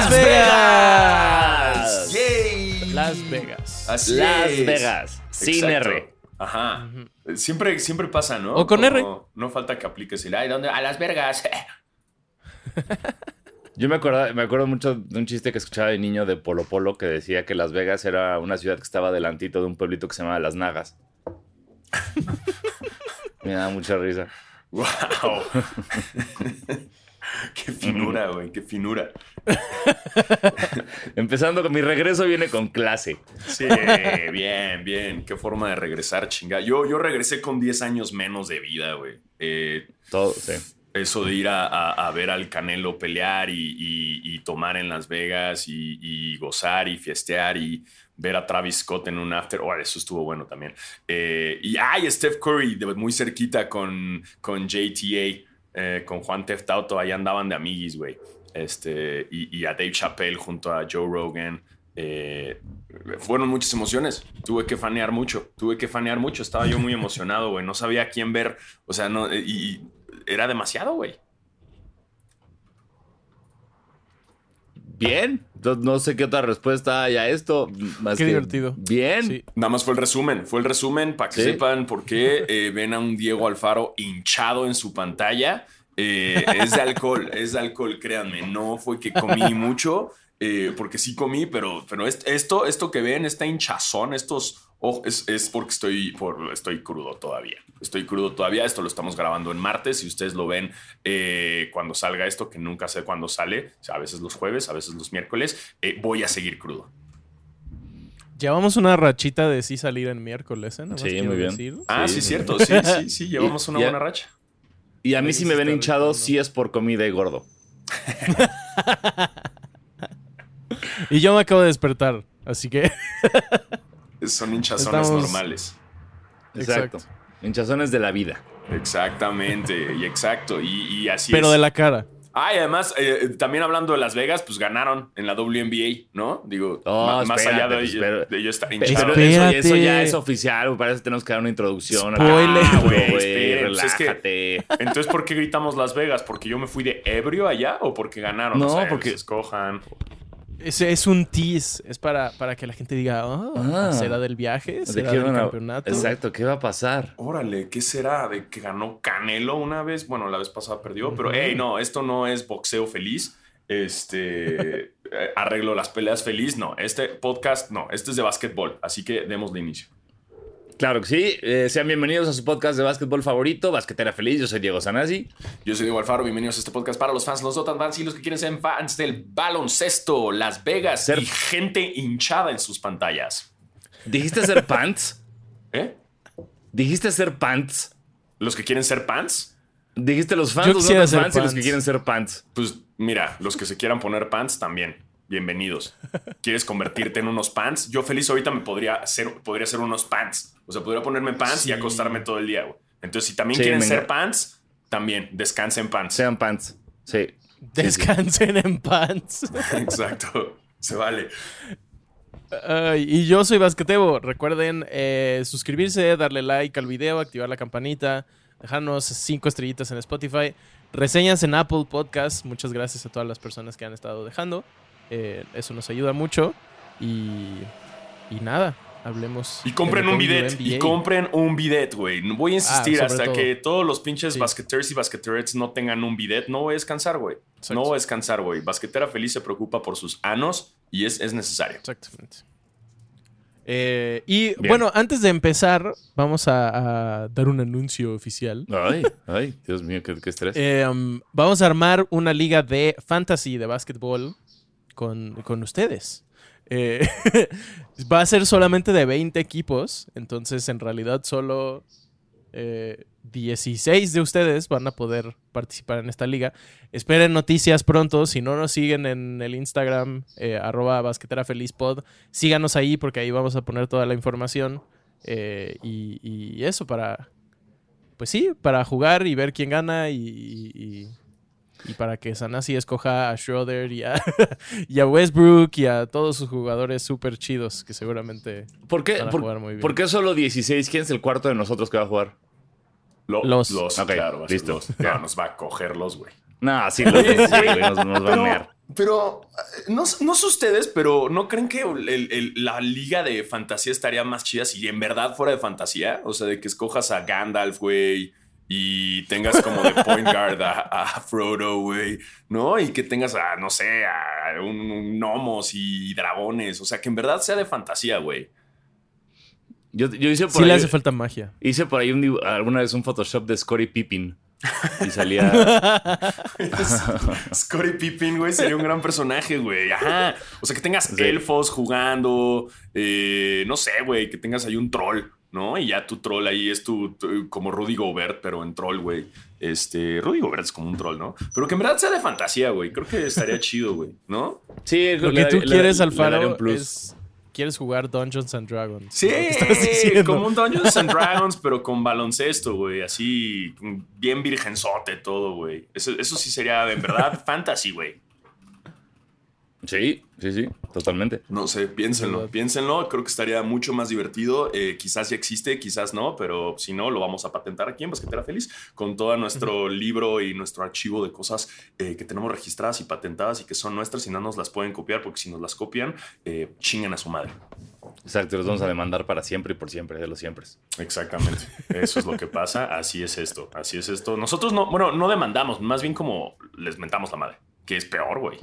Las Vegas. Yay. Las Vegas. Así Las es. Vegas. Sin Exacto. R. Ajá. Siempre, siempre pasa, ¿no? O con Como R. No falta que apliques el, ay, ¿dónde? A Las Vegas. Yo me acuerdo, me acuerdo mucho de un chiste que escuchaba de niño de Polo Polo que decía que Las Vegas era una ciudad que estaba delantito de un pueblito que se llamaba Las Nagas. me da mucha risa. wow. qué finura, güey, qué finura. Empezando con mi regreso viene con clase. Sí, bien, bien. Qué forma de regresar, chinga. Yo, yo regresé con 10 años menos de vida, güey. Eh, Todo, sí. eso de ir a, a- a ver al Canelo pelear y, y- y tomar en Las Vegas y, y gozar y fiestear y ver a Travis Scott en un after. Oh, eso estuvo bueno también. Eh, y ay, Steph Curry, de- muy cerquita con, con JTA, eh, con Juan Teftauto, ahí andaban de amiguis, güey. Este, y, a Dave Chappelle junto a Joe Rogan. Eh, fueron muchas emociones. Tuve que fanear mucho. Tuve que fanear mucho. Estaba yo muy emocionado, güey. No sabía quién ver. O sea, no. Y era demasiado, güey. Bien. No, no sé qué otra respuesta hay a esto. Más Qué que divertido. Bien. Sí. Nada más fue el resumen. Fue el resumen para que Sí. sepan por qué eh, ven a un Diego Alfaro hinchado en su pantalla. Eh, es de alcohol, es de alcohol, créanme. No fue que comí mucho, eh, porque sí comí, pero, pero est- esto, esto que ven, esta hinchazón, estos ojos, es, es porque estoy, por, estoy crudo todavía. Estoy crudo todavía. Esto lo estamos grabando en martes. Si ustedes lo ven eh, cuando salga esto, que nunca sé cuándo sale, o sea, a veces los jueves, a veces los miércoles, eh, voy a seguir crudo. Llevamos una rachita de sí salir en miércoles, ¿eh? Sí, muy bien. decir. Ah, sí, Sí. cierto. Sí, sí, sí. Llevamos una Y- buena racha. Y a mí si me ven hinchado, sí es por comida y gordo. Y yo me acabo de despertar, así que Son hinchazones Estamos- normales. Exacto. Exacto. Hinchazones de la vida. Exactamente, y exacto. Y, y así pero es. de la cara. Ah, y además, eh, también hablando de Las Vegas, pues ganaron en la WNBA, ¿no? Digo, Oh, más espérate, allá de, pues, pero- de yo estar Pero hinchado. eso, Espérate. eso ya es oficial, me parece que tenemos que dar una introducción. Spoiler. Ah, Güey, güey, esperen, pues es que- relájate. Entonces, ¿por qué gritamos Las Vegas? ¿Porque yo me fui de ebrio allá o porque ganaron? No, O sea, porque- pues, escojan. Es, es un tease, es para, para que la gente diga, oh, Ah. ¿será del viaje? ¿De ¿Será qué del van a- campeonato? Exacto, ¿qué va a pasar? Órale, ¿qué será? ¿De que ganó Canelo una vez? Bueno, la vez pasada perdió, pero hey, no, esto no es boxeo feliz. Este eh, arreglo las peleas feliz. No, este podcast no, este es de básquetbol, así que démosle inicio. Claro que sí. Eh, sean bienvenidos a su podcast de básquetbol favorito, Basquetera Feliz. Yo soy Diego Sanasi. Yo soy Diego Alfaro, bienvenidos a este podcast para los fans, los Dotan fans y los que quieren ser fans del baloncesto, Las Vegas Ser- y gente hinchada en sus pantallas. ¿Dijiste hacer pants? ¿Eh? ¿Dijiste hacer pants? ¿Los que quieren ser pants? ¿Dijiste los fans, los no fans y los que quieren ser pants? Pues mira, los que se quieran poner pants también. Bienvenidos. ¿Quieres convertirte en unos pants? Yo feliz ahorita me podría hacer, podría hacer unos pants. O sea, podría ponerme pants y acostarme todo el día, güey. Entonces, si también Sí, quieren ser pants, también descansen pants. Sean pants. Sí. Descansen en pants. Exacto. Se vale. Y yo soy Basquetebo. Recuerden eh, suscribirse, darle like al video, activar la campanita, dejarnos cinco estrellitas en Spotify, reseñas en Apple Podcast. Muchas gracias a todas las personas que han estado dejando. Eh, eso nos ayuda mucho. Y, y nada, hablemos. Y compren un bidet. Y compren un bidet, güey. No Voy a insistir Ah, sobre hasta todo. que todos los pinches Sí. basqueters y basqueterettes no tengan un bidet. No voy a descansar, güey. No voy a descansar, güey. Basquetera feliz se preocupa por sus anos y es, es necesario. Exactamente. Eh, y Bien. bueno, antes de empezar, vamos a, a dar un anuncio oficial. Ay, ay, Dios mío, qué, qué estrés. Eh, um, vamos a armar una liga de fantasy de básquetbol con, con ustedes. Eh, va a ser solamente de 20 equipos, entonces en realidad solo eh, 16 de ustedes van a poder participar en esta liga. Esperen noticias pronto, si no nos siguen en el Instagram, eh, arroba basqueterafelizpod, síganos ahí porque ahí vamos a poner toda la información. eh, y, eso para, pues sí, para jugar y ver quién gana y- y- para que Sanasi escoja a Schroeder y a, y a Westbrook y a todos sus jugadores súper chidos que seguramente ¿Por qué, van a por, jugar muy bien. por qué solo 16? ¿Quién es el cuarto de nosotros que va a jugar? Lo- Los. Ok, claro, va a ser listo. los. Ya nos va a cogerlos, güey. No, sí, los 16, güey, nos, nos va a Pero, mear. Pero eh, no, no sé ustedes, pero ¿no creen que el- el- la liga de fantasía estaría más chida si en verdad fuera de fantasía? O sea, de que escojas a Gandalf, güey, y tengas como de point guard a, a Frodo, güey, ¿no? Y que tengas a, no sé, a un, un gnomos y dragones. O sea, que en verdad sea de fantasía, güey. Yo, yo hice por Sí ahí, le hace falta magia. hice por ahí un alguna vez un Photoshop de Scottie Pippin. Y salía. Scottie Pippen, güey, sería un gran personaje, güey. Ajá. O sea, que tengas Sí. elfos jugando, eh, no sé, güey, que tengas ahí un troll, ¿no? Y ya tu troll ahí es tu, tu- como Rudy Gobert, pero en troll, güey. Este, Rudy Gobert es como un troll, ¿no? Pero que en verdad sea de fantasía, güey. Creo que estaría chido, güey, ¿no? Sí, Lo que tú quieres, daría Alfaro, un plus. es... Quieres jugar Dungeons and Dragons. Sí, como un Dungeons and Dragons, pero con baloncesto, güey. Así, bien virgenzote todo, güey. Eso, eso sí sería, en verdad, fantasy, güey. Sí, sí, sí, totalmente. No sé, piénsenlo, piénsenlo. Creo que estaría mucho más divertido. Eh, quizás ya existe, quizás no, pero si no, lo vamos a patentar aquí en Basquetera Feliz con todo nuestro libro y nuestro archivo de cosas eh, que tenemos registradas y patentadas y que son nuestras y no nos las pueden copiar porque si nos las copian, eh, chingan a su madre. Exacto, los vamos a demandar para siempre y por siempre, de los siempre. Exactamente. Eso es lo que pasa. Así es esto. Así es esto. Nosotros no, bueno, no demandamos, más bien como les mentamos la madre, que es peor, güey.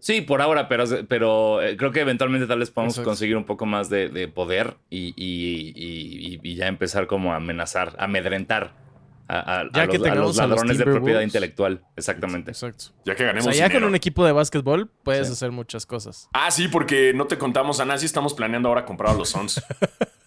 Sí, por ahora, pero, pero eh, creo que eventualmente tal vez podamos Exacto. conseguir un poco más de, de poder y, y- y- y ya empezar como a amenazar, a amedrentar a, a- Ya a que los, a tengamos los a los ladrones de propiedad intelectual. Exactamente. Exacto. Ya que O ganemos. sea, ya con un equipo de básquetbol puedes Sí. hacer muchas cosas. Ah, sí, porque no te contamos a nadie. Estamos planeando ahora comprar a los Suns.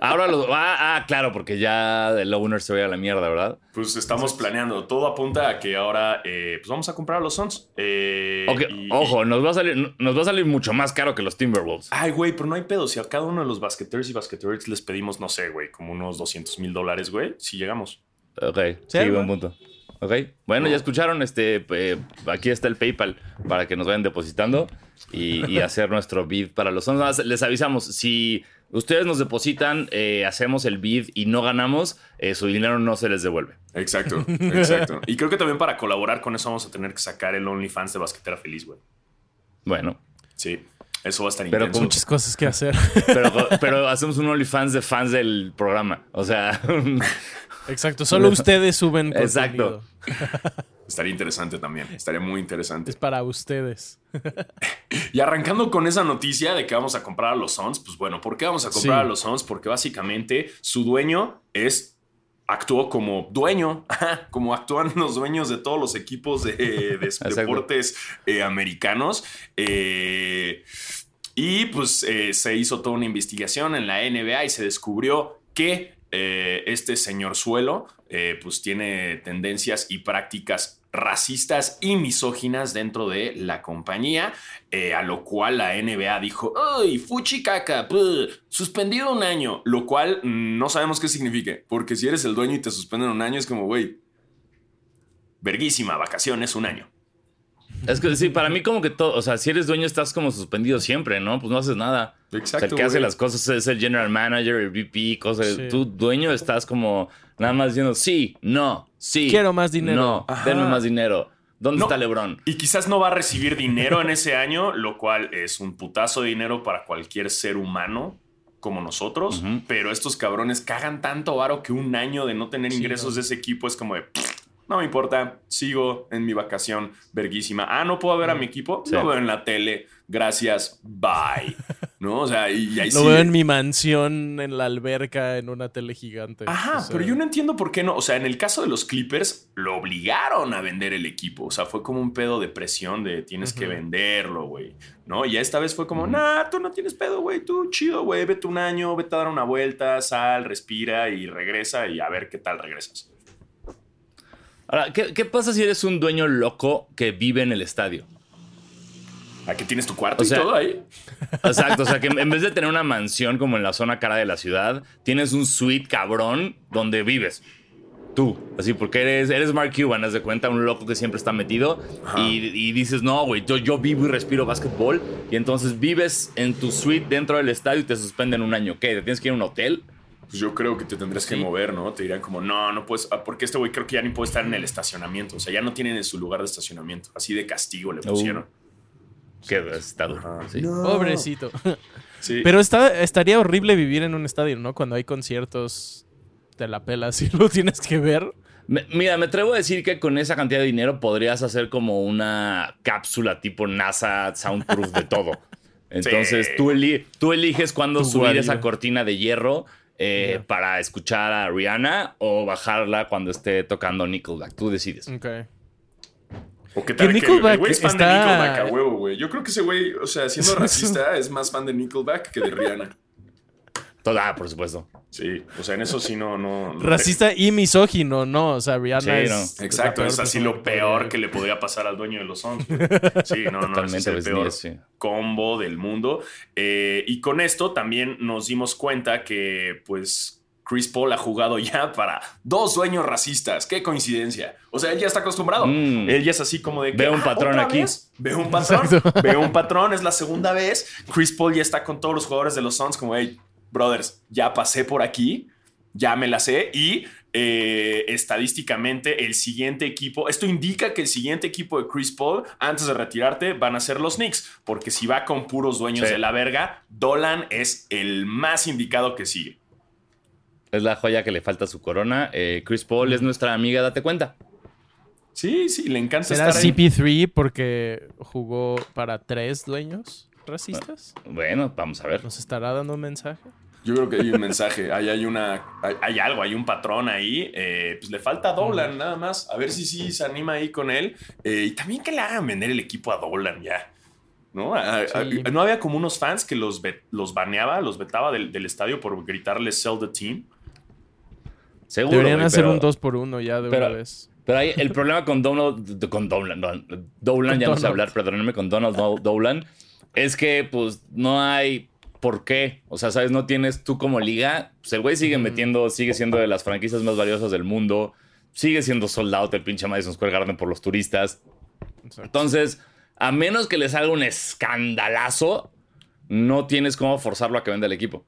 Ahora los. Ah, ah, claro, porque ya el owner se ve a la mierda, ¿verdad? Pues estamos planeando. Todo apunta a que ahora eh, pues vamos a comprar a los Suns. Eh, y- ojo, nos va, a salir, nos va a salir mucho más caro que los Timberwolves. Ay, güey, pero no hay pedo. Si a cada uno de los basqueteers y basqueteers les pedimos, no sé, güey, como unos 200 mil dólares, güey, si llegamos. Ok, Sí, sí, buen punto. Ok, bueno, ya escucharon, este, eh, aquí está el PayPal para que nos vayan depositando y, y hacer nuestro bid para los Suns. Nada más Les avisamos, si ustedes nos depositan, eh, hacemos el bid y no ganamos, eh, su dinero no se les devuelve. Exacto, exacto. y creo que también para colaborar con eso vamos a tener que sacar el OnlyFans de Basquetera Feliz, güey. Bueno, Sí, eso va a estar Pero intenso. Muchas cosas que hacer. pero, pero hacemos un OnlyFans de fans del programa. O sea, Exacto. Solo ustedes suben Exacto. Estaría interesante también. Estaría muy interesante. Es para ustedes. Y arrancando con esa noticia de que vamos a comprar a los Suns, pues bueno, ¿por qué vamos a comprar Sí. a los Suns? Porque básicamente su dueño es actuó como dueño, como actúan los dueños de todos los equipos de, de deportes eh, americanos. Eh, y pues eh, se hizo toda una investigación en la NBA y se descubrió que eh, este señor suelo eh, pues tiene tendencias y prácticas racistas y misóginas dentro de la compañía, eh, a lo cual la NBA dijo, ¡ay, fuchicaca! puh, Suspendido un año, lo cual no sabemos qué signifique, porque si eres el dueño y te suspenden un año es como, güey, verguísima, vacaciones, un año. Es que sí, para mí como que todo, o sea, si eres dueño estás como suspendido siempre, ¿no? Pues no haces nada. o sea, el que hace las cosas es el general manager, el VP, cosas. Sí. Tú, dueño, estás como nada más diciendo sí, no, sí. Quiero más dinero. No, Ajá. denme más dinero. ¿Dónde No. está LeBron? Y quizás no va a recibir dinero en ese año, lo cual es un putazo de dinero para cualquier ser humano como nosotros, pero estos cabrones cagan tanto varo que un año de no tener Sí, ingresos no. de ese equipo es como de, no me importa, sigo en mi vacación verguísima. Ah, no puedo ver a mi equipo, Sí. lo veo en la tele, gracias, bye. ¿No? O sea, y, y ahí Lo veo en mi mansión, en la alberca, en una tele gigante. Ajá, O sea, pero yo no entiendo por qué no. O sea, en el caso de los Clippers, lo obligaron a vender el equipo. O sea, fue como un pedo de presión de tienes que venderlo, güey. ¿No? Y esta vez fue como, Ujú. nah, tú no tienes pedo, güey. Tú chido, güey. Vete un año, vete a dar una vuelta, sal, respira y regresa y a ver qué tal regresas. Ahora, ¿qué, qué pasa si eres un dueño loco que vive en el estadio? Aquí tienes tu cuarto O sea- y todo ahí. Exacto, o sea que en vez de tener una mansión como en la zona cara de la ciudad, tienes un suite cabrón donde vives. Tú, así, porque eres, eres Mark Cuban, haz de cuenta, un loco que siempre está metido y dices, no, güey, yo, yo vivo y respiro básquetbol y entonces vives en tu suite dentro del estadio y te suspenden un año. ¿Qué? ¿Te tienes que ir a un hotel? Pues yo creo que te tendrías que mover, ¿no? Te dirían como, no, no puedes, ah, porque este güey creo que ya ni puede estar en el estacionamiento. O sea, ya no tienen en su lugar de estacionamiento. Así de castigo le Uh. pusieron. Duro. Ajá. sí. Pobrecito. Sí. Pero está, estaría horrible vivir en un estadio, ¿no? Cuando hay conciertos, te la pelas y lo tienes que ver. Me- mira, me atrevo a decir que con esa cantidad de dinero podrías hacer como una cápsula tipo NASA soundproof de todo. Entonces Sí. tú, eli- tú eliges cuándo Tu subir esa cortina de hierro eh, para escuchar a Rihanna o bajarla cuando esté tocando Nickelback. Tú decides. Ok. O qué tal Que que, Nickelback el güey es fan está- de Nickelback a huevo, güey. Yo creo que ese güey, o sea, siendo racista, es más fan de Nickelback que de Rihanna. Toda, por supuesto. Sí, o sea, en eso sí no... no no- Racista y misógino, ¿no? O sea, Rihanna Sí, es. no. es la Exacto, es así lo peor que le podría pasar al dueño de los güey. Sí, no, no, Totalmente, es el pues, peor sí. combo del mundo. Eh, y con esto también nos dimos cuenta que, pues, Chris Paul ha jugado ya para dos dueños racistas. Qué coincidencia. O sea, él ya está acostumbrado. Mm. Él ya es así como de que. Veo un "Ah, patrón ¿otra aquí". vez? Veo un patrón. Exacto. Veo un patrón. Es la segunda vez. Chris Paul ya está con todos los jugadores de los Suns, como, hey, brothers, ya pasé por aquí. Ya me la sé. Y eh, estadísticamente, el siguiente equipo. Esto indica que el siguiente equipo de Chris Paul, antes de retirarte, van a ser los Knicks. Porque si va con puros dueños Sí. de la verga, Dolan es el más indicado que sigue. Es la joya que le falta a su corona. Eh, Chris Paul es nuestra amiga, date cuenta. Sí, sí, le encanta ¿Será estar ahí. CP3 porque jugó para tres dueños racistas? Bueno, vamos a ver. ¿Nos estará dando un mensaje? Yo creo que hay un mensaje, hay, hay una, hay, hay algo, hay un patrón ahí. eh, pues le falta a Dolan nada más. A ver si sí se anima ahí con él. Eh, y también que le hagan vender el equipo a Dolan ya. ¿No? A- a- Sí. no había como unos fans que los, ve- los baneaba, los vetaba del, del estadio por gritarle sell the team. Seguro. Deberían hacer pero- un 2 por 1 ya de pero- una vez. Pero ahí el problema con Donald, con Dolan, Dolan, Con ya no sé hablar, perdónenme, con Donald Do- Dolan, es que pues no hay por qué. O sea, sabes, no tienes tú como liga. Pues el güey sigue metiendo, sigue siendo de las franquicias más valiosas del mundo. Sigue siendo sold out el pinche Madison Square Garden por los turistas. Entonces, a menos que le salga un escandalazo, no tienes cómo forzarlo a que venda el equipo.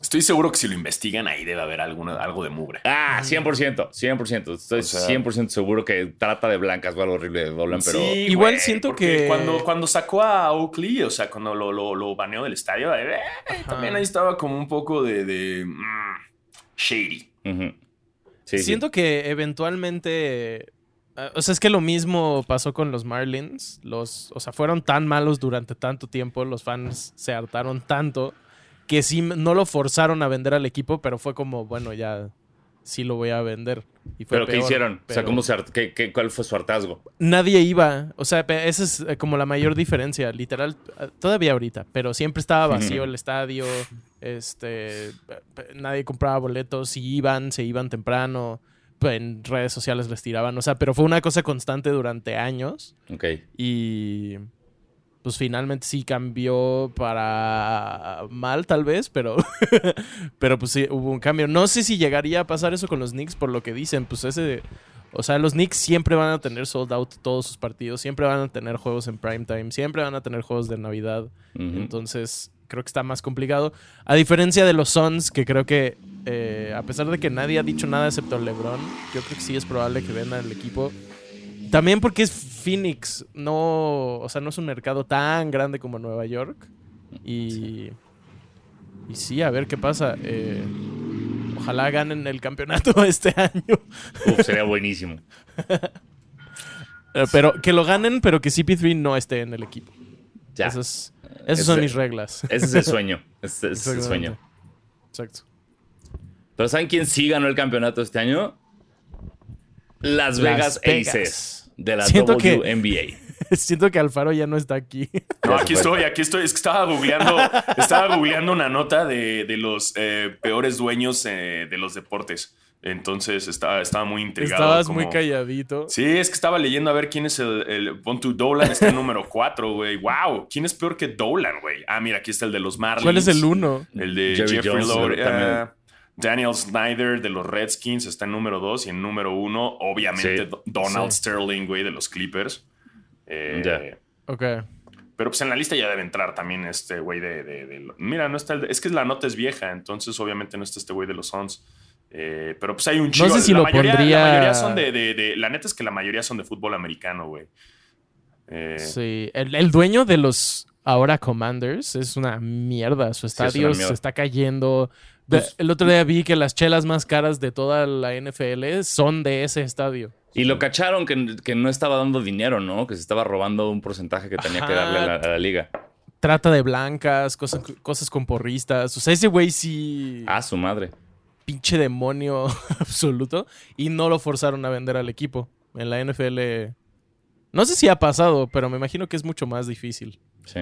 Estoy seguro que si lo investigan ahí debe haber alguna, algo de mugre. Ah, 100%, 100%. Estoy O sea- 100% seguro que trata de blancas o algo horrible de Dolan, pero... Sí, Igual güey, siento que- Cuando, cuando sacó a Oakley, o sea, cuando lo, lo, lo baneó del estadio, eh, también ahí estaba como un poco de, de, mm, shady. Sí. Siento que eventualmente. eh, O sea, es que lo mismo pasó con los Marlins. Los, o sea, fueron tan malos durante tanto tiempo. Los fans se hartaron tanto que sí no lo forzaron a vender al equipo, pero fue como, bueno, ya sí lo voy a vender. Y fue ¿Pero qué hicieron? O sea, ¿cómo se qué- qué- ¿cuál fue su hartazgo? Nadie iba. O sea, esa es eh, como la mayor diferencia. Literal, todavía ahorita, pero siempre estaba vacío el estadio. Este, nadie compraba boletos. Si iban, se iban temprano. En redes sociales les tiraban. O sea, pero fue una cosa constante durante años. Ok. Y pues finalmente sí cambió para mal tal vez, pero pero pues sí hubo un cambio. No sé si llegaría a pasar eso con los Knicks por lo que dicen, pues ese o sea, los Knicks siempre van a tener sold out todos sus partidos, siempre van a tener juegos en prime time, siempre van a tener juegos de Navidad. Entonces, creo que está más complicado. A diferencia de los Suns, que creo que, eh, a pesar de que nadie ha dicho nada excepto LeBron, yo creo que sí es probable que vendan el equipo. También porque es Phoenix, no, o sea, no es un mercado tan grande como Nueva York. Y, y sí, a ver qué pasa. Eh, ojalá ganen el campeonato este año. Uf, sería buenísimo. Eh, Pero que lo ganen, pero que CP3 no esté en el equipo. Ya. Esas, esas son mis reglas. Ese es el sueño. Ese es el sueño. Exacto. Pero ¿saben quién sí ganó el campeonato este año? Las Las Vegas, Vegas. Aces de la Siento que- WNBA. Siento que Alfaro ya no está aquí. No, aquí estoy, aquí estoy. Es que estaba googleando, estaba googleando una nota de, de los eh, peores dueños eh, de los deportes. Entonces estaba, estaba muy intrigado. Estabas como- muy calladito. Sí, es que estaba leyendo a ver quién es el. el pon tu Dolan, está en número 4, güey. ¡Wow! ¿Quién es peor que Dolan, güey? Ah, mira, aquí está el de los Marlins. ¿Cuál es el uno? El de Jerry Jeffrey también. Daniel Snyder de los Redskins está en número 2 y en número 1, obviamente, Sí. Donald Sí. Sterling, güey, de los Clippers. Eh, Ya. Ok. pero pues en la lista ya debe entrar también este güey de, de- de- Mira, no está el de- Es que la nota es vieja, entonces obviamente no está este güey de los Suns. Eh, pero pues hay un chico. sé si la, lo mayoría, pondría- la mayoría son de, de- de- La neta es que la mayoría son de fútbol americano, güey. Eh, Sí, el, el dueño de los ahora Commanders es una mierda. Su estadio mierda. se está cayendo. Pues- el otro día vi que las chelas más caras de toda la NFL son de ese estadio. Y lo cacharon que, que no estaba dando dinero, ¿no? Que se estaba robando un porcentaje que tenía que darle a la, a la liga. Trata de blancas, cosas, cosas con porristas. O sea, ese güey sí. Ah, su madre. pinche demonio absoluto. Y no lo forzaron a vender al equipo. En la NFL. No sé si ha pasado, pero me imagino que es mucho más difícil. Sí.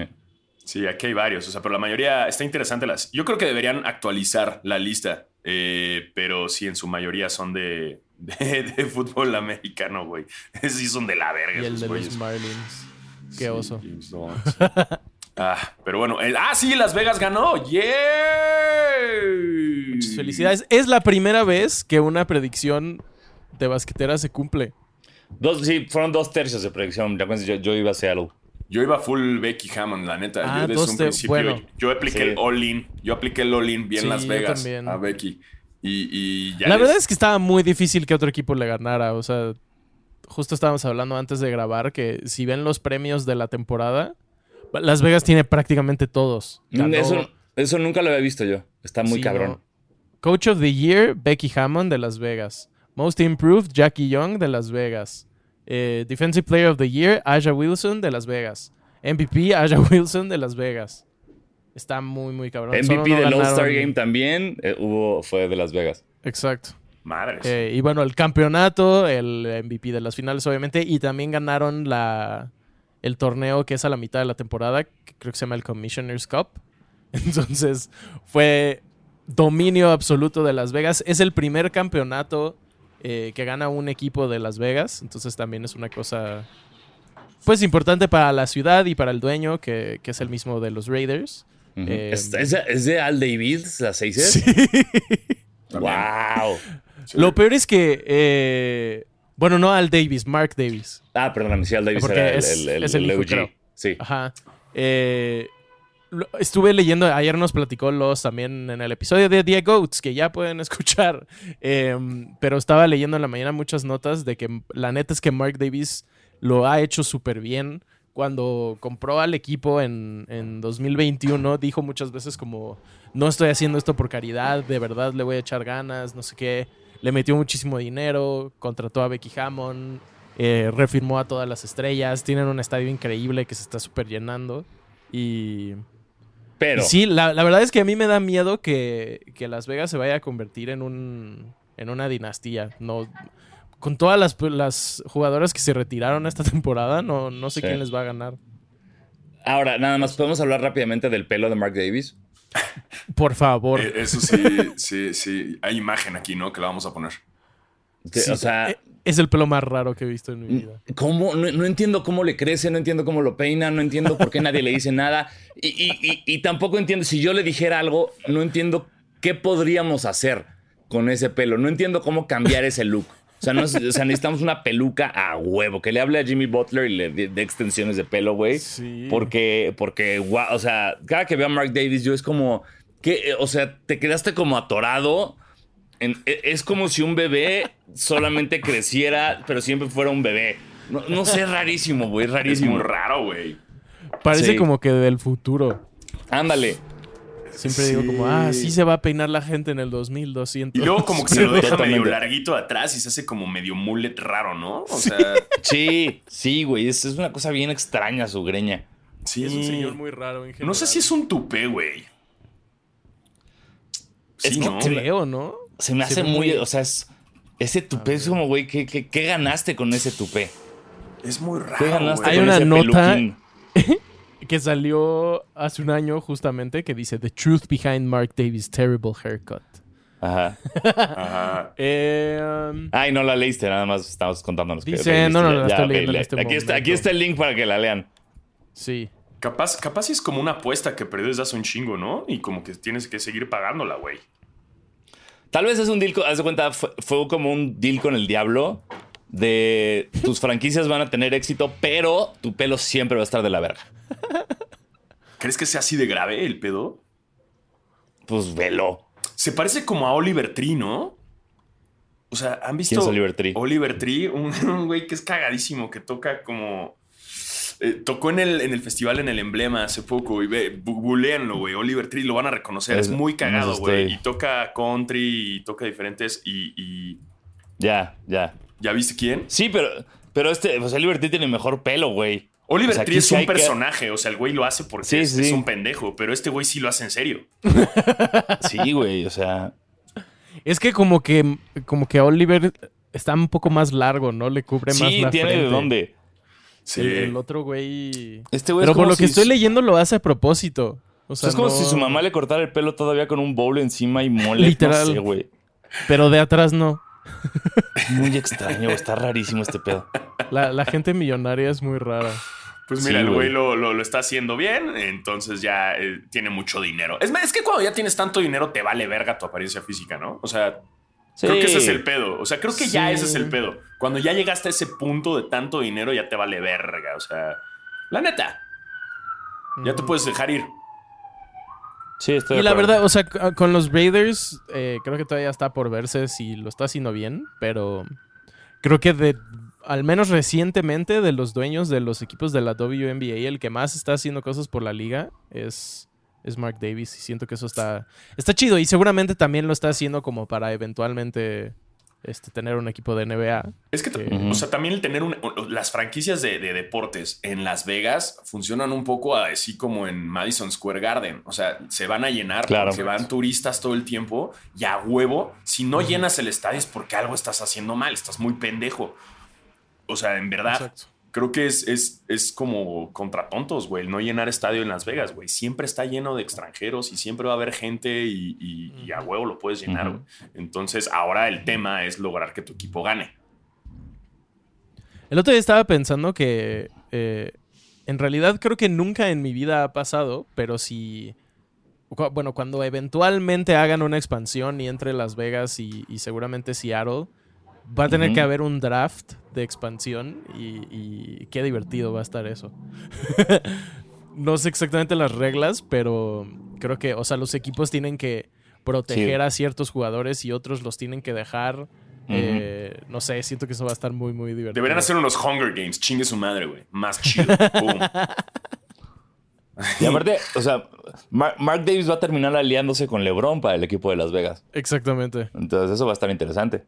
Sí, aquí hay varios, o sea, pero la mayoría está interesante. Las, yo creo que deberían actualizar la lista, eh, pero sí, en su mayoría son de, de, de fútbol americano, güey. Sí, son de la verga. Y el de los Marlins. Qué Sí, oso. Ah, pero bueno, el- ah, sí, Las Vegas ganó. ¡Yeah! Muchas felicidades. Es la primera vez que una predicción de basquetera se cumple. Dos, sí, fueron dos tercios de predicción. Yo, yo iba a Seattle. Yo iba full Becky Hammond, la neta. Ah, yo desde dos un te- principio, bueno. yo apliqué Sí. el all-in. Yo apliqué el all-in bien Sí, Las Vegas a Becky. Y, y ya la les- verdad es que estaba muy difícil que otro equipo le ganara. O sea, justo estábamos hablando antes de grabar que si ven los premios de la temporada, Las Vegas tiene prácticamente todos. Ganó- Eso, eso nunca lo había visto yo. Está muy Sí, cabrón. ¿no? Coach of the Year, Becky Hammond de Las Vegas. Most Improved, Jackie Young de Las Vegas. Eh, Defensive Player of the Year, Aja Wilson de Las Vegas. MVP, Aja Wilson de Las Vegas. Está muy, muy cabrón. MVP no del All-Star Game también eh, hubo, fue de Las Vegas. Exacto. Madres. Eh, y bueno, el campeonato, el MVP de las finales, obviamente. Y también ganaron la, el torneo que es a la mitad de la temporada, que creo que se llama el Commissioner's Cup. Entonces, fue dominio absoluto de Las Vegas. Es el primer campeonato eh, que gana un equipo de Las Vegas. Entonces, también es una cosa, pues, importante para la ciudad y para el dueño, que, que es el mismo de los Raiders. Eh, ¿Es, es de, es de Al Davis, las seis? También. ¡Wow! Sí. Lo peor es que, eh, bueno, no Al Davis, Mark Davis. Ah, perdóname, sí, Al Davis Porque era el, es- el, el- es el el hijo, OG. creo. Sí. Ajá. Eh, estuve leyendo, ayer nos platicó los también en el episodio de The Goats, que ya pueden escuchar. Em, pero estaba leyendo en la mañana muchas notas de que la neta es que Mark Davis lo ha hecho súper bien. Cuando compró al equipo en, en 2021, dijo muchas veces como, no estoy haciendo esto por caridad, de verdad le voy a echar ganas, no sé qué. Le metió muchísimo dinero, contrató a Becky Hammond, eh, refirmó a todas las estrellas, tienen un estadio increíble que se está súper llenando. Y, Pero, y sí, la, la verdad es que a mí me da miedo que, que Las Vegas se vaya a convertir en, un, en una dinastía. No, con todas las, las jugadoras que se retiraron esta temporada, no, no sé Sí. quién les va a ganar. ahora, nada más, ¿podemos hablar rápidamente del pelo de Mark Davis? Por favor. Eh, eso sí, sí, sí. Hay imagen aquí, ¿no? Que la vamos a poner. Sí, o sea, eh, es el pelo más raro que he visto en mi vida. ¿cómo? No, no entiendo cómo le crece, no entiendo cómo lo peina, no entiendo por qué nadie le dice nada. Y, y- y- y tampoco entiendo, si yo le dijera algo, no entiendo qué podríamos hacer con ese pelo. No entiendo cómo cambiar ese look. O sea, no, es- o sea, necesitamos una peluca a huevo. Que le hable a Jimmy Butler y le dé extensiones de pelo, güey. Sí. Porque, porque, o sea, cada que veo a Mark Davis, yo es como, que, o sea, te quedaste como atorado. En- e- es como si un bebé solamente creciera, pero siempre fuera un bebé. No, no sé, es rarísimo, güey, es Es rarísimo. muy raro, güey. Parece sí. como que del futuro. Ándale. Siempre Sí. digo como, ah, sí se va a peinar la gente en el 2200. Y luego como que se lo deja Totalmente. medio larguito atrás y se hace como medio mullet raro, ¿no? O sea, Sí, sí, güey, es, es una cosa bien extraña su greña. sí, es un sí. señor muy raro en general. No sé si es un tupé, güey. Sí, Es que ¿no? Creo, ¿no? Se me Se hace muy, muy- o sea, es, ese tupé es como, güey, ¿qué, qué, qué ganaste con ese tupé? Es muy ¿Qué raro, ganaste Hay con una ese nota- peluquín? Que salió hace un año justamente que dice The Truth Behind Mark Davis' Terrible Haircut. Ajá. Ajá. Eh, um, Ay, no la leíste, nada más estamos contándonos. Dice, no, no, la estoy leyendo en le- este aquí, está, aquí está el link para que la lean. sí. Capaz, capaz es como una apuesta que perdió desde hace un chingo, ¿no? Y como que tienes que seguir pagándola, güey. Tal vez es un deal, haz de cuenta, fue, fue como un deal con el diablo de tus franquicias van a tener éxito, pero tu pelo siempre va a estar de la verga. ¿Crees que sea así de grave el pedo? Pues velo. Se parece como a Oliver Tree, ¿no? O sea, ¿han visto? ¿Quién es Oliver Tree? Oliver Tree, un, un güey que es cagadísimo, que toca como. Eh, tocó en el, en el festival en el emblema hace poco y ve, buleenlo, güey. Oliver Tree lo van a reconocer. Es, Es- muy cagado, güey. Y toca country y toca diferentes. Y, y- Ya, ya. ¿ya viste quién? Sí, pero, pero este, pues Oliver Tree tiene mejor pelo, güey. Oliver O sea, Tree es sí un que- personaje. O sea, el güey lo hace porque Sí, es, sí. es un pendejo. Pero este güey sí lo hace en serio. Sí, güey, o sea. Es que como que como que Oliver está un poco más largo, ¿no? Le cubre más Sí, la tiene de dónde. Sí. El, el otro güey. Este güey Pero es por lo que estoy leyendo lo hace a propósito. O sea, es como no- si su mamá le cortara el pelo todavía con un bowl encima y mole. Literal. No sé, güey. Pero de atrás no. Muy extraño, está rarísimo este pedo. La, la gente millonaria es muy rara. Pues Sí, mira, el güey. güey lo, lo- lo está haciendo bien, entonces ya eh, tiene mucho dinero. Es, es que cuando ya tienes tanto dinero te vale verga tu apariencia física, ¿no? O sea, creo que ese es el pedo. O sea, creo que ya ese es el pedo. Cuando ya llegaste a ese punto de tanto dinero ya te vale verga. O sea, la neta, ya te Ujú. puedes dejar ir. Sí, estoy Y de la verdad, o sea, con los Raiders, eh, creo que todavía está por verse si lo está haciendo bien, pero creo que de, al menos recientemente, de los dueños de los equipos de la WNBA, el que más está haciendo cosas por la liga es, es Mark Davis. Y siento que eso está, está chido. Y seguramente también lo está haciendo como para eventualmente este, tener un equipo de NBA. Es que, o sea, también el tener un- las franquicias de, de deportes en Las Vegas funcionan un poco así como en Madison Square Garden. O sea, se van a llenar Claro. porque van turistas todo el tiempo y a huevo, si no llenas el estadio es porque algo estás haciendo mal, estás muy pendejo. O sea, en verdad, Exacto. Creo que es, es, es como contra tontos, güey, el no llenar estadio en Las Vegas, güey. Siempre está lleno de extranjeros y siempre va a haber gente y, y- y a huevo lo puedes llenar, güey. Entonces, ahora el tema es lograr que tu equipo gane. El otro día estaba pensando que eh, en realidad creo que nunca en mi vida ha pasado, pero si... Bueno, cuando eventualmente hagan una expansión y entre Las Vegas y, y seguramente Seattle, va a tener que haber un draft de expansión y, y qué divertido va a estar eso. no sé exactamente las reglas, pero creo que, o sea, los equipos tienen que proteger Sí. a ciertos jugadores y otros los tienen que dejar. eh, no sé, siento que eso va a estar muy, muy divertido. Deberían hacer unos Hunger Games, chingue su madre, güey. Más chido. Y aparte, o sea, Mar- Mark Davis va a terminar aliándose con LeBron para el equipo de Las Vegas. Exactamente. Entonces, eso va a estar interesante.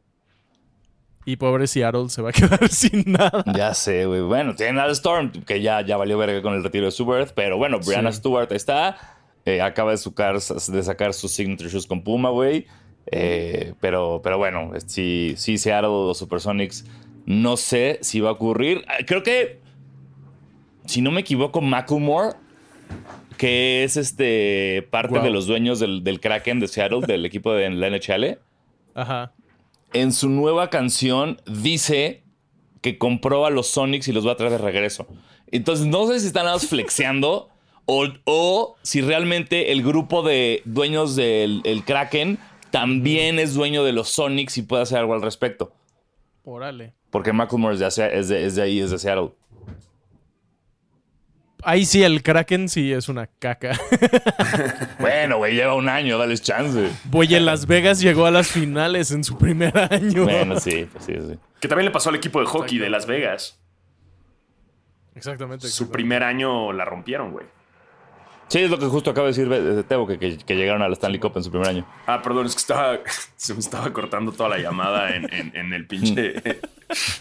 Y pobre Seattle se va a quedar sin nada. Ya sé, güey. Bueno, tienen al Storm, que ya, ya valió verga con el retiro de Subert, pero bueno, Brianna Sí. Stewart está. eh, acaba de, sacar, de sacar sus signature shoes con Puma, güey. Eh, pero, pero bueno, si, si Seattle o Supersonics, no sé si va a ocurrir. Ah, Creo que, si no me equivoco, Macklemore, que es este parte Wow. de los dueños del, del Kraken de Seattle, del equipo de la NHL, Ajá. En su nueva canción dice que compró a los Sonics y los va a traer de regreso. Entonces, no sé si están nada flexeando o, o si realmente el grupo de dueños del el Kraken también es dueño de los Sonics y puede hacer algo al respecto. Órale. Porque Macklemore es de, es de- es de ahí, es de Seattle. Ahí sí, el Kraken sí es una caca. Bueno, güey, lleva un año, dale chance. Voy en Las Vegas llegó a las finales en su primer año. Bueno, sí, pues sí, sí. Que también le pasó al equipo de hockey Exacto. de Las Vegas. Exactamente. Su primer año la rompieron, güey. Sí, es lo que justo acaba de decir de Teo, que, que- que llegaron a la Stanley Cup en su primer año. Ah, perdón, es que estaba, se me estaba cortando toda la llamada en, en- en el pinche.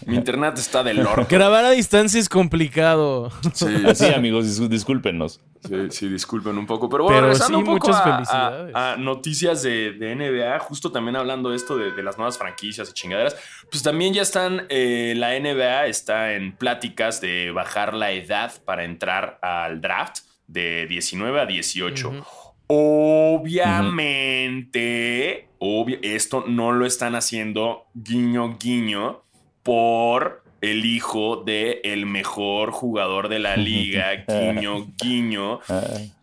Mi internet está del orto. Grabar a distancia es complicado. Sí, amigos, dis- discúlpenos. Sí, sí, disculpen un poco. Pero bueno, Pero regresando sí, un poco muchas a- felicidades. A, a noticias de, de NBA, justo también hablando de esto de, de las nuevas franquicias y chingaderas, pues también ya están, eh, la NBA está en pláticas de bajar la edad para entrar al draft de 19 a 18. Ujú. Obviamente, obvia- esto no lo están haciendo guiño guiño por el hijo de el mejor jugador de la liga, guiño guiño,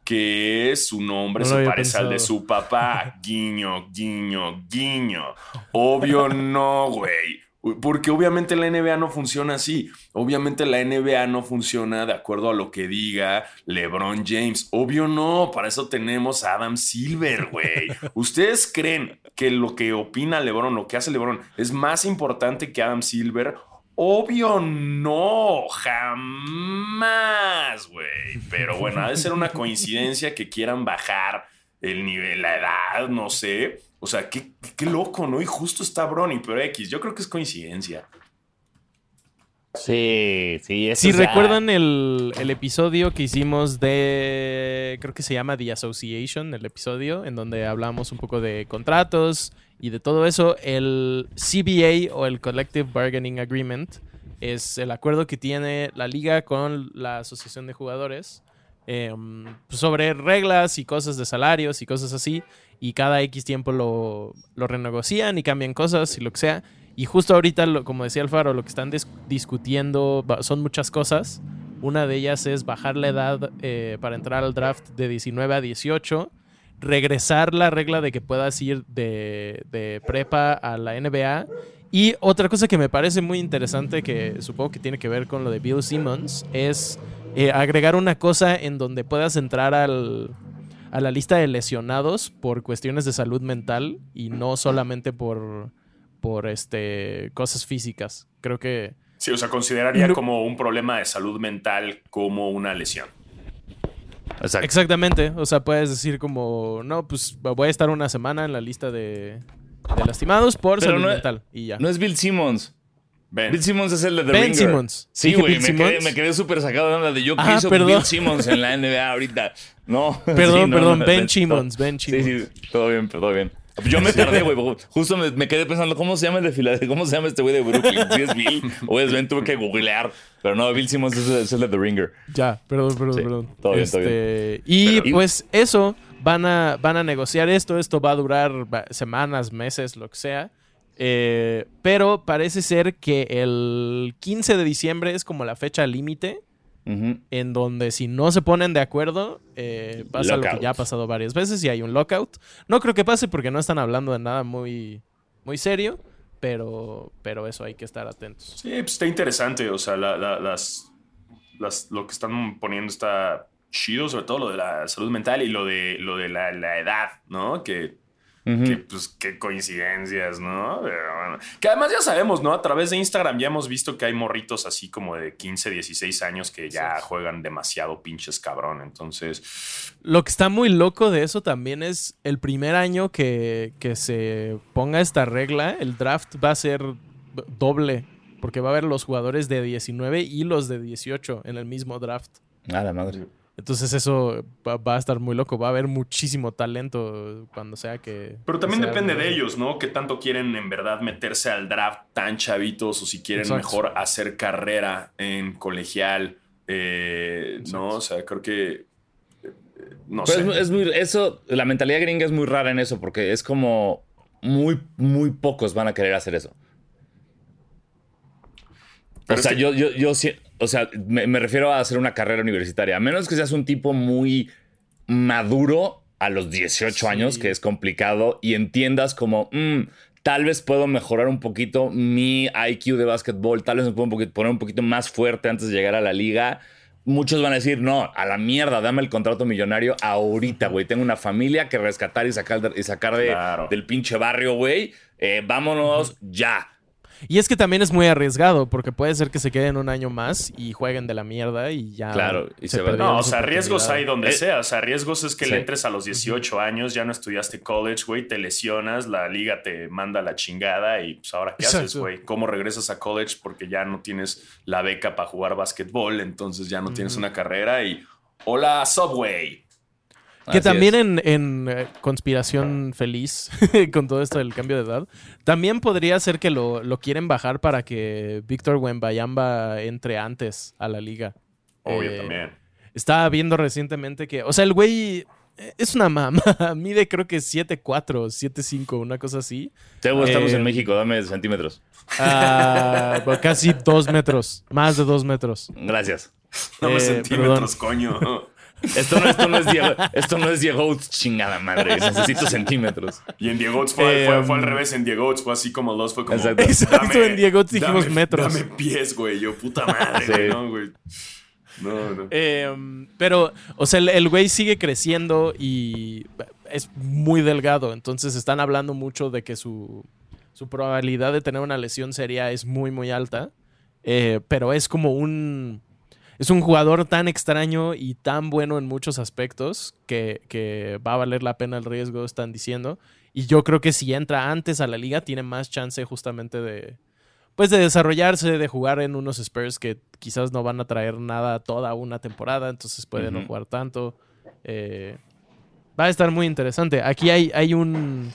que su nombre No se parece al de su papá, guiño guiño guiño. Obvio no, güey. Porque obviamente la NBA no funciona así. Obviamente la NBA no funciona de acuerdo a lo que diga LeBron James. Obvio no, para eso tenemos a Adam Silver, güey. ¿Ustedes creen que lo que opina LeBron, lo que hace LeBron, es más importante que Adam Silver? Obvio no, jamás, güey. Pero bueno, ha de ser una coincidencia que quieran bajar el nivel, la edad, no sé. O sea, qué, qué loco, ¿no? Y justo está Brony, pero X, yo creo que es coincidencia. Sí, sí. Si recuerdan el, el, episodio que hicimos de, creo que se llama The Association, el episodio, en donde hablamos un poco de contratos y de todo eso, el CBA o el Collective Bargaining Agreement es el acuerdo que tiene la liga con la asociación de jugadores em, sobre reglas y cosas de salarios y cosas así, y cada X tiempo lo, lo renegocian y cambian cosas y lo que sea. Y justo ahorita, como decía Alfaro, lo que están discutiendo son muchas cosas. Una de ellas es bajar la edad eh, para entrar al draft de 19 a 18, regresar la regla de que puedas ir de, prepa a la NBA. Y otra cosa que me parece muy interesante, que supongo que tiene que ver con lo de Bill Simmons, es eh, agregar una cosa en donde puedas entrar al, a la lista de lesionados por cuestiones de salud mental y no solamente por por este, cosas físicas. Creo que... Sí, o sea, consideraría como un problema de salud mental como una lesión. Exactamente. O sea, puedes decir como, no, pues voy a estar una semana en la lista de, lastimados por salud mental. Y ya. No es Bill Simmons. Bill Simmons es el de The ben Simmons. Sí, güey, me quedé, súper sacado de onda de yo que ah, hizo Bill Simmons en la NBA ahorita. No. Perdón, perdón, Ben Simmons, Ben Simmons. Sí, sí, todo bien, todo bien. Yo me tardé, güey. Justo me, quedé pensando, ¿cómo se llama el de Filadelfia? ¿Cómo se llama este güey de Brooklyn? Si es Bill o es Ben, tuve que googlear. Pero no, Bill Simmons es, el de The Ringer. Ya, perdón, perdón, perdón. Todo bien, todo bien. Este, y pues eso, van a, van a negociar esto. Esto va a durar semanas, meses, lo que sea. Eh, pero parece ser que el 15 de diciembre es como la fecha límite en donde si no se ponen de acuerdo, eh, pasa lo que ya ha pasado varias veces y hay un lockout. No creo que pase porque no están hablando de nada muy, muy serio, pero, pero eso hay que estar atentos. Sí, pues está interesante, o sea, las, lo que están poniendo está chido, sobre todo lo de la salud mental y lo de, lo de la, la edad, ¿no? Que que, pues qué coincidencias, ¿no? Que además ya sabemos, ¿no? A través de Instagram ya hemos visto que hay morritos así como de 15, 16 años que ya juegan demasiado pinches cabrón. Entonces. Lo que está muy loco de eso también es el primer año que, que se ponga esta regla, el draft va a ser doble. Porque va a haber los jugadores de 19 y los de 18 en el mismo draft. Ah, la madre. Entonces eso va, a estar muy loco, va a haber muchísimo talento cuando sea que... Pero también depende de ellos, ¿no? Que tanto quieren en verdad meterse al draft tan chavitos o si quieren mejor hacer carrera en colegial, eh, ¿no? O sea, creo que... Eh, no sé. Es, muy, eso, la mentalidad gringa es muy rara en eso porque es como muy, muy pocos van a querer hacer eso. o sea, yo, yo, yo, o sea, me, refiero a hacer una carrera universitaria. A menos que seas un tipo muy maduro a los 18 años, que es complicado, y entiendas como, mm, tal vez puedo mejorar un poquito mi IQ de básquetbol, tal vez me puedo poner un poquito más fuerte antes de llegar a la liga. Muchos van a decir, no, a la mierda, dame el contrato millonario ahorita, güey. Tengo una familia que rescatar y sacar, y sacar del pinche barrio, güey. Eh, vámonos ya. Y es que también es muy arriesgado, porque puede ser que se queden un año más y jueguen de la mierda y ya. Claro, y se, No, o sea, riesgos hay donde eh, sea. O sea, riesgos es que le entres a los 18 años, ya no estudiaste college, güey, te lesionas, la liga te manda la chingada y pues ahora qué haces, güey. ¿Cómo regresas a college porque ya no tienes la beca para jugar básquetbol, entonces ya no tienes una carrera y. Hola, Subway. Que también en, eh, Conspiración Feliz, con todo esto del cambio de edad, también podría ser que lo, quieren bajar para que Víctor Wembayamba entre antes a la liga. Obvio, eh, también. Estaba viendo recientemente que, o sea, el güey eh, es una mamá, mide creo que 7'4, 7'5, una cosa así. estamos en México, dame centímetros. Ah, pues casi dos metros, más de dos metros. Gracias. Dame centímetros, coño. Esto no, esto no es Diego, esto no es Diego chingada madre. Necesito centímetros. Y en Diego fue, fue, fue, al revés. En Diego fue así como dos, fue como. Exacto, Exacto en Diego dijimos dame, metros. Dame pies, güey. Yo, puta madre, no, güey. No, no. Eh, pero, o sea, el güey sigue creciendo y es muy delgado. Entonces están hablando mucho de que su, su probabilidad de tener una lesión seria es muy, muy alta. Eh, pero es como un. Es un jugador tan extraño y tan bueno en muchos aspectos que, que, va a valer la pena el riesgo, están diciendo. Y yo creo que si entra antes a la liga, tiene más chance justamente de. Pues de desarrollarse, de jugar en unos Spurs que quizás no van a traer nada toda una temporada, entonces puede uh -huh. no jugar tanto. Eh, va a estar muy interesante. Aquí hay, hay un,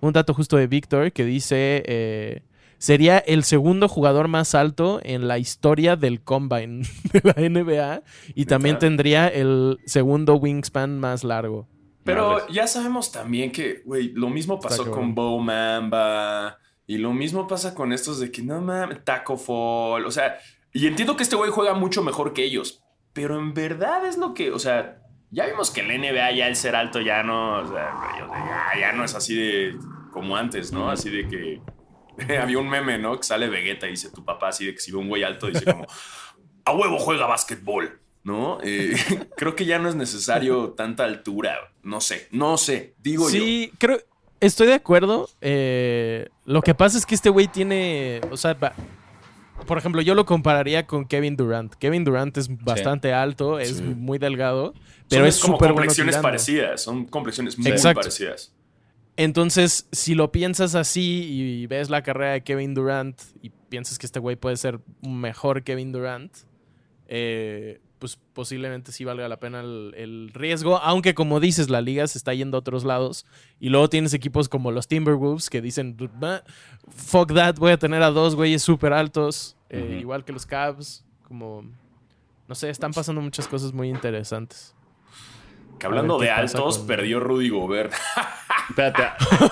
un dato justo de Víctor que dice. Eh, sería el segundo jugador más alto en la historia del combine de la NBA y también tendría el segundo wingspan más largo. Pero ya sabemos también que, güey, lo mismo pasó con Bo Mamba y lo mismo pasa con estos de que no mames, Taco Fall, o sea, y entiendo que este güey juega mucho mejor que ellos, pero en verdad es lo que, o sea, ya vimos que en la NBA ya el ser alto ya no, o sea, ya, ya no es así de como antes, ¿no? Así de que había un meme, ¿no? Que sale Vegeta y dice tu papá así de que si ve un güey alto dice como a huevo juega básquetbol, ¿no? Eh, creo que ya no es necesario tanta altura, no sé, no sé, digo sí, yo. Sí, creo, estoy de acuerdo. Eh, lo que pasa es que este güey tiene, o sea, va, por ejemplo, yo lo compararía con Kevin Durant. Kevin Durant es bastante sí. alto, es sí. muy delgado, pero son es súper bueno complexiones parecidas, son complexiones muy, muy parecidas. Entonces, si lo piensas así y ves la carrera de Kevin Durant y piensas que este güey puede ser mejor Kevin Durant, eh, pues posiblemente sí valga la pena el, el, riesgo. Aunque, como dices, la liga se está yendo a otros lados. Y luego tienes equipos como los Timberwolves que dicen: Fuck that, voy a tener a dos güeyes súper altos. Eh, uh -huh. Igual que los Cavs. Como. No sé, están pasando muchas cosas muy interesantes. Que hablando de altos, con... perdió Rudy Gobert. Espérate,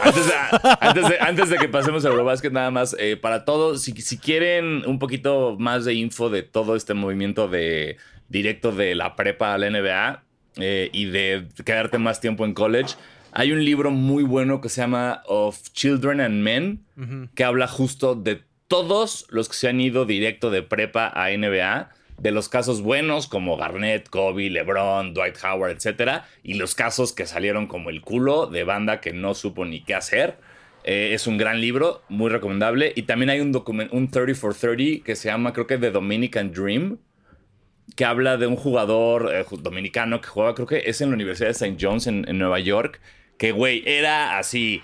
antes de, antes, de, antes de, que pasemos a Eurobasket, nada más, eh, para todos, si, si, quieren un poquito más de info de todo este movimiento de directo de la prepa a la NBA eh, y de quedarte más tiempo en college, hay un libro muy bueno que se llama Of Children and Men, uh -huh. que habla justo de todos los que se han ido directo de prepa a NBA de los casos buenos como Garnett, Kobe, LeBron, Dwight Howard, etcétera, y los casos que salieron como el culo de banda que no supo ni qué hacer. Eh, es un gran libro, muy recomendable. Y también hay un un 30 for 30 que se llama, creo que The Dominican Dream, que habla de un jugador eh, dominicano que jugaba, creo que es en la Universidad de St. John's en Nueva York, que güey, era así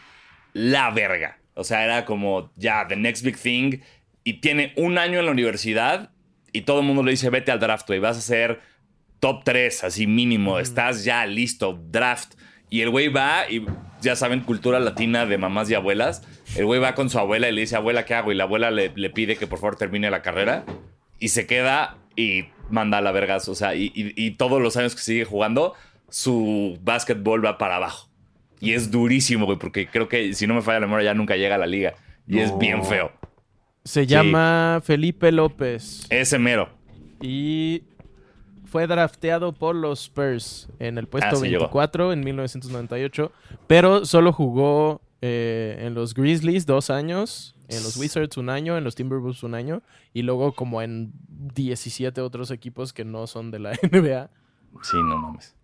la verga. O sea, era como ya, the next big thing. Y tiene un año en la universidad y todo el mundo le dice, vete al draft, güey, vas a ser top 3, así mínimo, mm. estás ya listo, draft. Y el güey va, y ya saben, cultura latina de mamás y abuelas, el güey va con su abuela y le dice, abuela, ¿qué hago? Y la abuela le, le pide que por favor termine la carrera, y se queda y manda a la vergas, o sea, y, y, y todos los años que sigue jugando, su básquetbol va para abajo. Y es durísimo, güey, porque creo que si no me falla la memoria ya nunca llega a la liga. Y no. es bien feo. Se llama sí. Felipe López. Ese mero. Y fue drafteado por los Spurs en el puesto ah, sí 24 llegó. en 1998, pero solo jugó eh, en los Grizzlies dos años, en los Wizards un año, en los Timberwolves un año, y luego como en 17 otros equipos que no son de la NBA. Sí, no mames.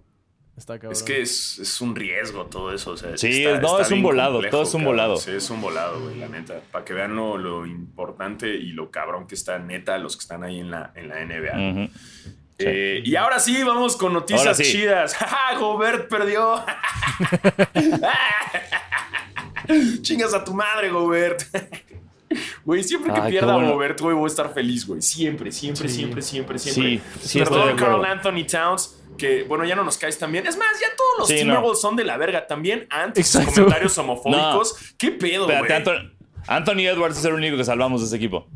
Está es que es, es, un riesgo todo eso. O sea, sí, está, no, está es un volado, complejo, todo es un cabrón. volado. Sí, es un volado, güey, la neta. Para que vean lo, lo, importante y lo cabrón que está neta los que están ahí en la, en la NBA. Uh -huh. eh, sí. Y ahora sí, vamos con noticias sí. chidas. Gobert perdió. Chingas a tu madre, Gobert. Güey, siempre que Ay, pierda bueno. Gobert, güey, voy a estar feliz, güey. Siempre, siempre, sí. siempre, siempre, siempre. Sí, sí Perdón, Carl Anthony Towns que bueno, ya no nos caes también. Es más, ya todos los sí, Timberwolves no. son de la verga. También antes Exacto. comentarios homofóbicos. No. ¿Qué pedo, güey? Anthony, Edwards es el único que salvamos de ese equipo.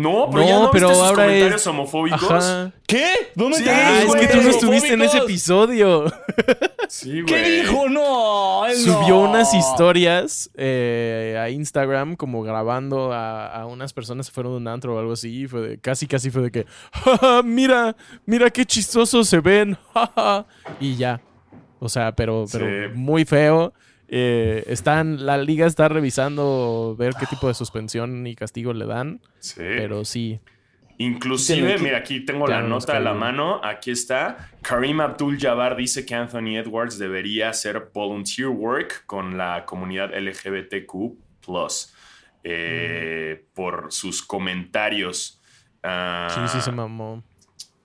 No, pero No, ya no pero viste sus ahora comentarios es- homofóbicos. Ajá. ¿Qué? ¿Dónde Sí, te Ah, es que tú no estuviste en ese episodio. Sí, güey. ¿Qué dijo? No. él Subió no. unas historias eh, a Instagram como grabando a, a unas personas que fueron de un antro o algo así. y Fue de, casi, casi fue de que, "Ja, ja, mira, mira qué chistosos se ven. ja, ja", y ya. O sea, pero, pero Sí. muy feo. Eh, están, la liga está revisando ver qué tipo de suspensión y castigo le dan. Sí. Pero sí. Inclusive, que- mira, aquí tengo la nota a la mano. Aquí está. Karim Abdul-Jabbar dice que Anthony Edwards debería hacer volunteer work con la comunidad LGBTQ+, eh, por sus comentarios. Ah, Sí, sí se mamó.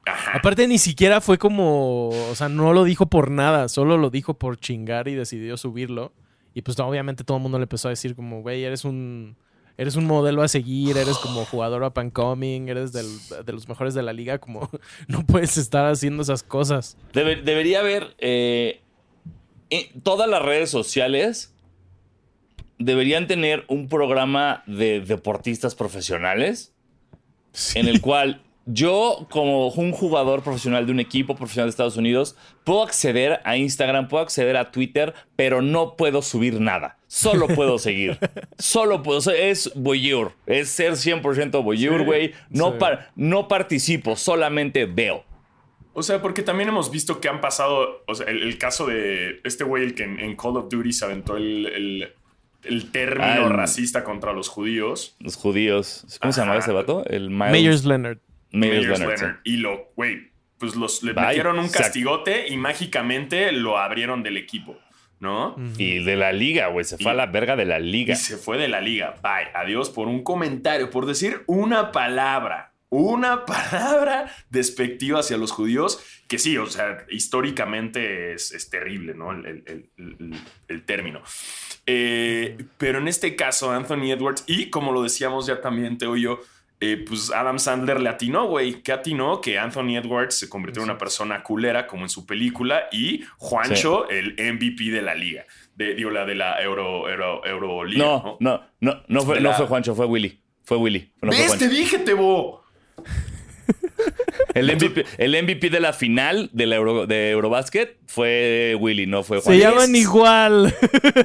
Ajá. Aparte ni siquiera fue como, o sea, no lo dijo por nada, solo lo dijo por chingar y decidió subirlo. Y pues obviamente todo el mundo le empezó a decir como, güey, eres un eres un modelo a seguir, eres como jugador up and coming, eres del- de los mejores de la liga, como no puedes estar haciendo esas cosas. Debe- debería haber. eh, en todas las redes sociales deberían tener un programa de deportistas profesionales en el cual yo, como un jugador profesional de un equipo profesional de Estados Unidos, puedo acceder a Instagram, puedo acceder a Twitter, pero no puedo subir nada. Solo puedo seguir. Solo puedo. Es voyeur. Es ser 100% voyeur, Sí, güey. no, sí. par- no participo, solamente veo. O sea, porque también hemos visto que han pasado, o sea, el, el caso de este güey, el que en, en Call of Duty se aventó el, el- el término Ah, el- racista contra los judíos. Los judíos. ¿Cómo se llamaba ese vato? El Miles, Mayors Leonard. Leonard, sí. Y lo, güey, pues los, le Bye. metieron un castigote y mágicamente lo abrieron del equipo, ¿no? Y de la liga, güey. Se fue a la verga de la liga. Y se fue de la liga. Bye. Adiós por un comentario, por decir una palabra. Una palabra despectiva hacia los judíos, que sí, o sea, históricamente es, es terrible, ¿no? El, el- el- el- el término. Eh, pero en este caso, Anthony Edwards, y como lo decíamos ya también, Teo y yo, eh, pues Adam Sandler le atinó, güey. ¿Qué atinó? Que Anthony Edwards se convirtió en una persona culera, como en su película, y Juancho, el MVP de la liga. De, digo, la de la Euro, Euro, Euroliga. No, no, no, no fue, no la- fue Juancho, fue Willy. Fue Willy. No fue ¿Ves? Juancho. Te dije, Tebo. El MVP, el MVP de la final de, la Euro, de Eurobasket fue Willy, no fue Se Juancho. llaman igual.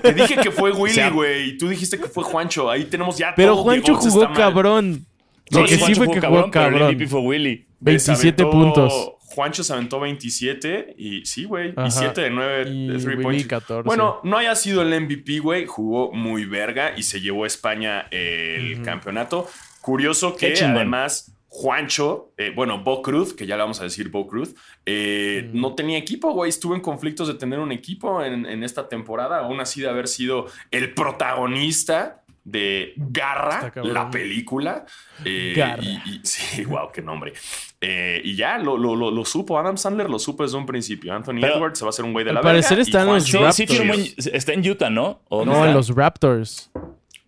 Te dije que fue Willy, güey. Y tú dijiste que fue Juancho. Ahí tenemos ya Pero todo. Juancho Diego se jugó cabrón. Lo que sí fue que jugó pero el cabrón. MVP fue Willy. Se 27 aventó- puntos. Juancho se aventó 27 y sí, güey. Ajá. Y 7 de 9 Y de 3 Willy points. 14. Bueno, no haya sido el MVP, güey. Jugó muy verga y se llevó a España el Ujú. campeonato. Curioso Qué que chingón. además Juancho, eh, bueno, Bo Cruz, que ya le vamos a decir Bo Cruz, eh, no tenía equipo, güey. Estuvo en conflictos de tener un equipo en, en esta temporada, aún así de haber sido el protagonista de Garra, la película. Eh, Garra. y- y- sí, wow, qué nombre. Eh, y ya lo, lo, lo, lo supo, Adam Sandler lo supo desde un principio. Anthony Pero- Edwards se va a hacer un güey de Al la parecer verga, y está en los Sí, sí Raptors. está en Utah, ¿no? ¿O dónde No, está? en los Raptors.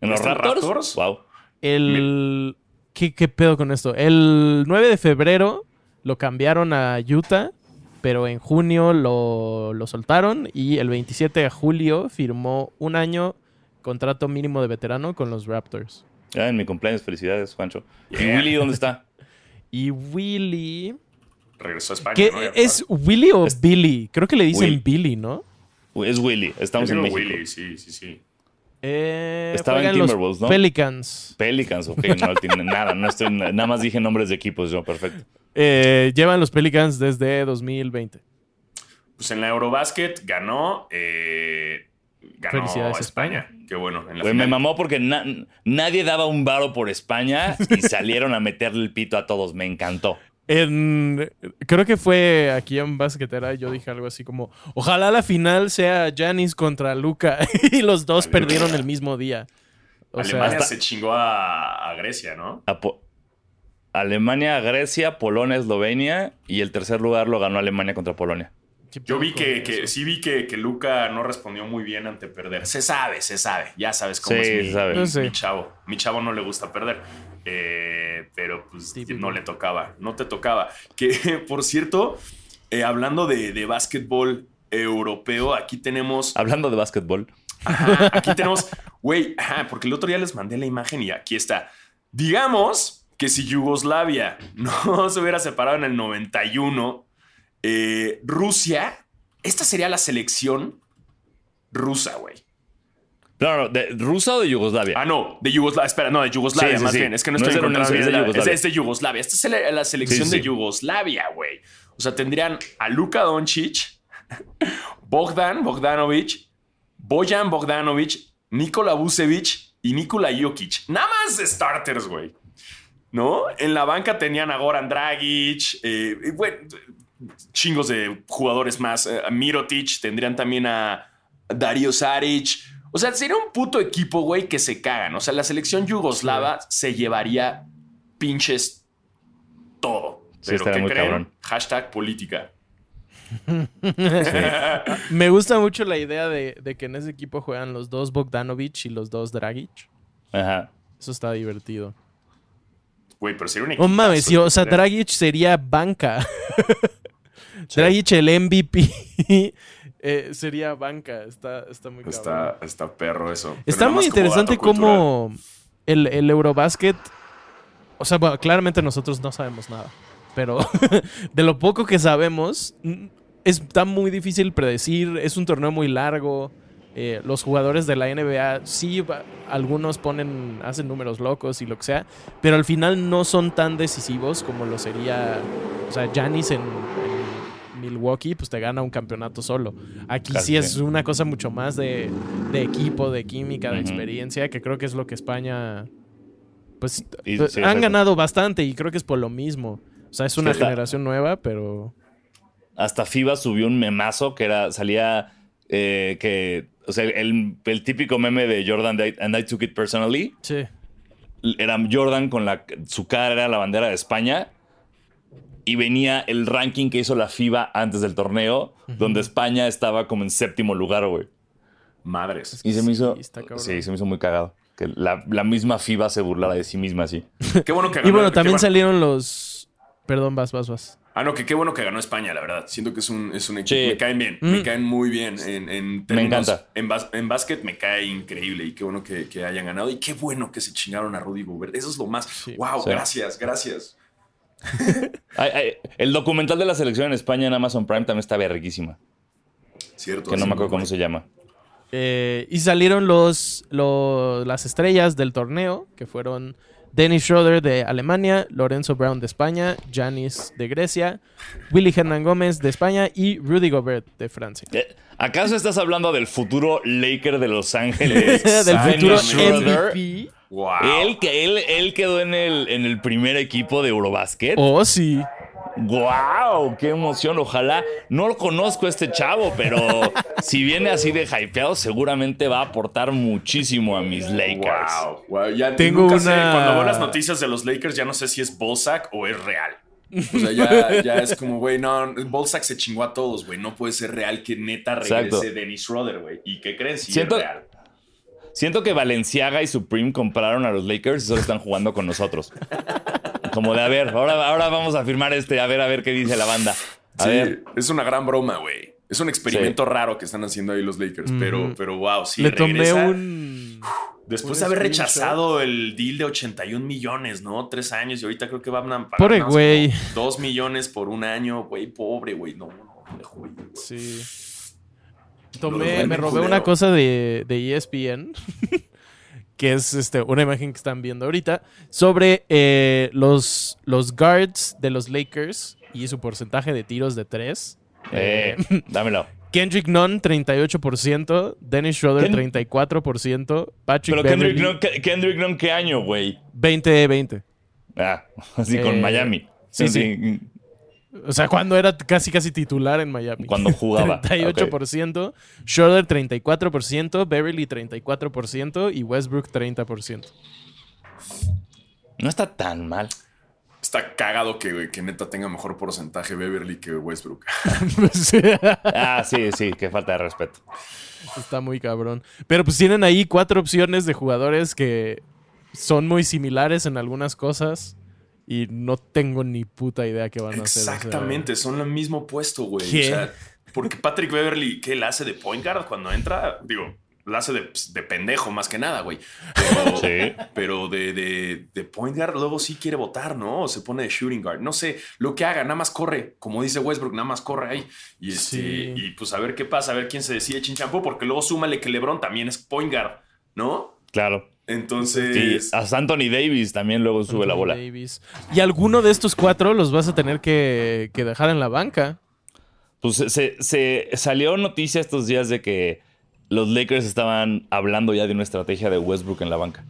¿En los ¿Está en Raptors? Raptors? Wow. El. ¿Qué, ¿Qué pedo con esto? El 9 de febrero lo cambiaron a Utah, pero en junio lo, lo soltaron y el 27 de julio firmó un año contrato mínimo de veterano con los Raptors. Ya en mi cumpleaños, felicidades, Juancho. ¿Y Yeah. Willy dónde está? Y Willy. Regresó a España. ¿Qué, ¿no? ¿Es Willy o Billy? Creo que le dicen Will. Billy, ¿no? Es Willy, estamos en México. Willy, sí, sí, sí. Eh, Estaba en Timberwolves, ¿no? Pelicans. Pelicans, ok, no tiene nada, no estoy, nada más dije nombres de equipos, yo, perfecto. Eh, llevan los Pelicans desde 2020. Pues en la Eurobasket ganó. eh, ganó Felicidades a España. Qué bueno. En la Güey, me mamó porque na- nadie daba un varo por España y salieron a meterle el pito a todos, me encantó. En, creo que fue aquí en Basquetera, yo dije algo así como, ojalá la final sea Janis contra Luca y los dos perdieron el mismo día. O Alemania sea, se chingó a, a Grecia, ¿no? A Alemania, Grecia, Polonia, Eslovenia y el tercer lugar lo ganó Alemania contra Polonia. ¿Qué Yo vi que, sí vi que, que Luca no respondió muy bien ante perder. Se sabe, se sabe. Ya sabes cómo Sí, es mi, se sabe. mi- Yo sé. mi chavo. Mi chavo no le gusta perder. Eh, pero pues Típico. no le tocaba. No te tocaba. Que por cierto, eh, hablando de, de básquetbol europeo, aquí tenemos. Hablando de básquetbol, Ajá, aquí tenemos, güey, ajá, porque el otro día les mandé la imagen y aquí está. Digamos que si Yugoslavia no se hubiera separado en el 91, eh, Rusia, esta sería la selección rusa, güey. No, no, ¿de rusa o de Yugoslavia? Ah, no, de Yugoslavia. Espera, no, de Yugoslavia, Sí, sí, más sí. bien. Es que no No estoy encontrando bien. Es, de es de Yugoslavia. Esta es la, la selección de Yugoslavia, güey. O sea, tendrían a Luka Doncic, Bogdan Bogdanovic, Bojan Bogdanovic, Nikola Vucevic y Nikola Jokic. Nada más starters, güey. ¿No? En la banca tenían a Goran Dragic, eh, bueno, chingos de jugadores más. Eh, a Mirotic, tendrían también a Dario Saric. O sea, sería un puto equipo, güey, que se cagan. O sea, la selección yugoslava se llevaría pinches todo. Sí, Pero ¿qué muy creen? cabrón. Hashtag política. Me gusta mucho la idea de, de que en ese equipo juegan los dos Bogdanovich y los dos Dragic. Ajá. Eso está divertido. Güey, pero sería un equipo. Oh mames, o sea, Dragic sería banca. Dragic el MVP eh, sería banca. Está, está muy. Está, está perro eso. Pero Está muy interesante cómo el, el Eurobasket. O sea, bueno, claramente nosotros no sabemos nada. Pero de lo poco que sabemos, mm, está muy difícil predecir. Es un torneo muy largo. eh, los jugadores de la NBA, sí, algunos ponen, hacen números locos y lo que sea, pero al final no son tan decisivos como lo sería. O sea, Giannis en Milwaukee, pues te gana un campeonato solo. Aquí sí es una cosa mucho más de, de equipo, de química, de experiencia, que creo que es lo que España. Pues Y- pues, sí, han ganado bastante y creo que es por lo mismo. O sea, es una generación nueva, pero. Hasta FIBA subió un memazo que era, salía eh, que, o sea, el, el típico meme de Jordan And I Took It Personally. Sí. Era Jordan con la, su cara era la bandera de España y venía el ranking que hizo la FIBA antes del torneo, donde España estaba como en séptimo lugar, güey. Madres. Y se me hizo, Sí, está cabrón. sí, se me hizo muy cagado. Que la, la misma FIBA se burlara de sí misma así. Qué bueno que Y ganó. bueno, qué también bueno- salieron los. Perdón, vas, vas, vas. Ah, no, que qué bueno que ganó España, la verdad. Siento que es un, es un equipo. Sí. Me caen bien, Mm. me caen muy bien. En, en términos- encanta. En, bas- en básquet me cae increíble y qué bueno que, que hayan ganado. Y qué bueno que se chingaron a Rudy Gobert. Eso es lo más. Sí. wow, Sí. gracias, gracias. Ay, ay, el documental de la selección en España en Amazon Prime también está verguísima. Cierto. Que no me acuerdo cómo se llama. Eh, y salieron los, los- las estrellas del torneo, que fueron Dennis Schroeder de Alemania, Lorenzo Brown de España, Janis de Grecia, Willy Hernán Gómez de España y Rudy Gobert de Francia. Eh, ¿Acaso estás hablando del futuro Laker de Los Ángeles? del futuro Schroeder. MVP. Wow. Él, que él, él quedó en el, en el primer equipo de Eurobasket. Oh, sí. ¡Wow! ¡Qué emoción! Ojalá. No lo conozco a este chavo, pero si viene así de hypeado, seguramente va a aportar muchísimo a mis Lakers. Wow, wow, ya Tengo nunca sé, una- cuando veo las noticias de los Lakers, ya no sé si es Ballsack o es real. O sea, ya, ya es como, güey, no, Ballsack se chingó a todos, güey. No puede ser real que neta regrese Exacto. Dennis Schroeder, güey. ¿Y qué creen? Si Siento- es real. Siento que Valenciaga y Supreme compraron a los Lakers y solo están jugando con nosotros. Como de, a ver, ahora, ahora vamos a firmar este, a ver, a ver qué dice la banda. A Sí, ver. es una gran broma, güey. Es un experimento raro que están haciendo ahí los Lakers, pero, pero wow, sí, Le tomé regresa. un. Después de haber rechazado el deal de 81 millones, ¿no? Tres años y ahorita creo que van a pagar Pobre güey. Dos millones por un año, güey, pobre, güey. No, no, no güey. Sí. Tomé, me robé una cosa de, de ESPN, que es este, una imagen que están viendo ahorita, sobre eh, los, los guards de los Lakers y su porcentaje de tiros de tres. Eh, dámelo. Kendrick Nunn, 38%, Dennis Schroeder, Ken- 34%, Patrick Pero Kendrick Nunn, ¿qué- Kendrick Nunn, ¿qué año, güey? 20-20. Ah, así con Eh, Miami. sí, sí. O sea, cuando era casi casi titular en Miami. Cuando jugaba. 38%, Schroeder 34%, Beverly 34% y Westbrook 30%. No está tan mal. Está cagado que, que neta tenga mejor porcentaje Beverly que Westbrook. Pues, Ah, sí, sí, qué falta de respeto. Está muy cabrón. Pero pues tienen ahí cuatro opciones de jugadores que son muy similares en algunas cosas y no tengo ni puta idea qué van a hacer. o sea, Exactamente, son el mismo puesto, güey. ¿Qué? O sea, porque Patrick Beverly, ¿qué él hace de point guard cuando entra? Digo, la hace de, pues, de pendejo más que nada, güey. Pero, Sí. pero de, de, de point guard luego sí quiere votar, ¿no? O se pone de shooting guard. No sé, lo que haga, nada más corre. Como dice Westbrook, nada más corre ahí. Y, este, Sí. y pues a ver qué pasa, a ver quién se decide chinchampú, porque luego súmale que LeBron también es point guard, ¿no? Claro. Entonces... hasta Anthony Davis también luego sube la bola. Davis. Y alguno de estos cuatro los vas a tener que, que dejar en la banca. Pues se, se- se salió noticia estos días de que los Lakers estaban hablando ya de una estrategia de Westbrook en la banca.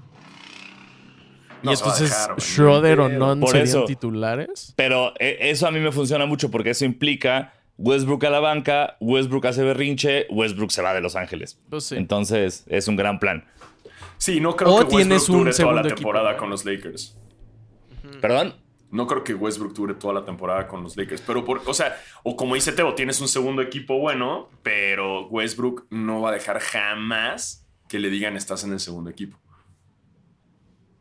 no y a entonces dejar. Schroeder o Pero- Non Por serían eso. titulares. Pero eh, eso a mí me funciona mucho porque eso implica Westbrook a la banca, Westbrook hace berrinche, Westbrook se va de Los Ángeles. Pues sí. Entonces es un gran plan. Sí, no creo O que Westbrook tienes un dure toda la equipo, temporada con los Lakers. ¿Perdón? No creo que Westbrook dure toda la temporada con los Lakers. Pero, por, o sea, o como dice Teo, tienes un segundo equipo bueno, pero Westbrook no va a dejar jamás que le digan estás en el segundo equipo.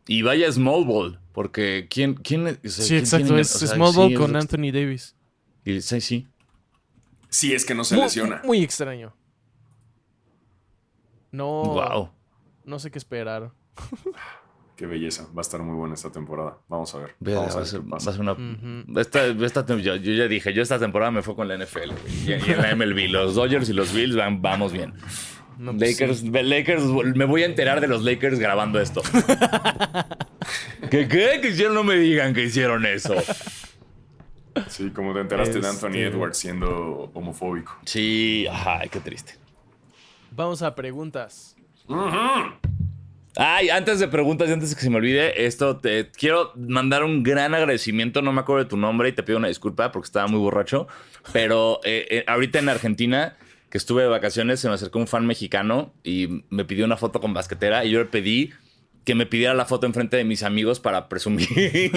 Y vaya Small Ball, porque ¿quién? quién o sea, Sí, ¿quién exacto. tiene- Es o sea, Small sí, Ball con Anthony Davis. y- sí, sí. Si es que no se Muy, lesiona. muy extraño. No, Wow. No sé qué esperar. Qué belleza. Va a estar muy buena esta temporada. Vamos a ver. Ve, Vamos a va a ver ser, qué va a pasa. ser una. Esta, esta yo, yo ya dije, yo esta temporada me fue con la NFL y, y en la MLB. Los Dodgers y los Bills van, vamos bien. No, pues Lakers, sí. Lakers, me voy a enterar de los Lakers grabando esto. ¿Qué, qué? Que hicieron, no me digan que hicieron eso. Sí, como te enteraste de Anthony Este- Edwards siendo homofóbico. Sí, ay, qué triste. Vamos a preguntas. Ay, antes de preguntas y antes de que se me olvide, esto te quiero mandar un gran agradecimiento. No me acuerdo de tu nombre y te pido una disculpa porque estaba muy borracho. Pero eh, eh, ahorita en Argentina, que estuve de vacaciones, se me acercó un fan mexicano y me pidió una foto con basquetera y yo le pedí que me pidiera la foto enfrente de mis amigos para presumir.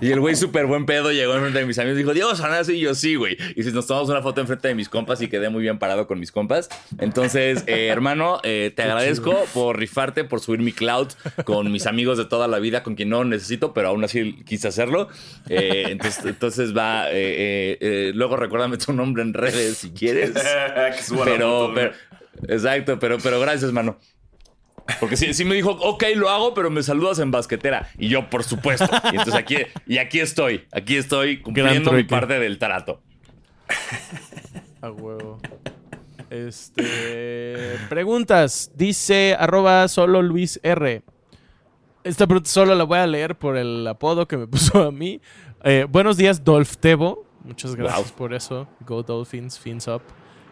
y el güey súper buen pedo llegó enfrente de mis amigos y dijo, Diego Sanás y yo sí, güey. Y si nos tomamos una foto enfrente de mis compas y quedé muy bien parado con mis compas. Entonces, eh, hermano, eh, te agradezco por rifarte, por subir mi cloud con mis amigos de toda la vida, con quien no necesito, pero aún así quise hacerlo. Eh, entonces, entonces va, luego recuérdame tu nombre en redes si quieres. Pero, pero, exacto, pero, pero gracias, mano. Porque sí, sí me dijo, ok, lo hago, pero me saludas en basquetera. Y yo, por supuesto. Y entonces aquí, y aquí estoy, aquí estoy cumpliendo mi parte del trato. A huevo. Este. Preguntas. Dice arroba solo Luis R. Esta pregunta solo la voy a leer por el apodo que me puso a mí. Eh, buenos días, Dolph Tebo. Muchas gracias Wow. por eso. Go Dolphins, fins up.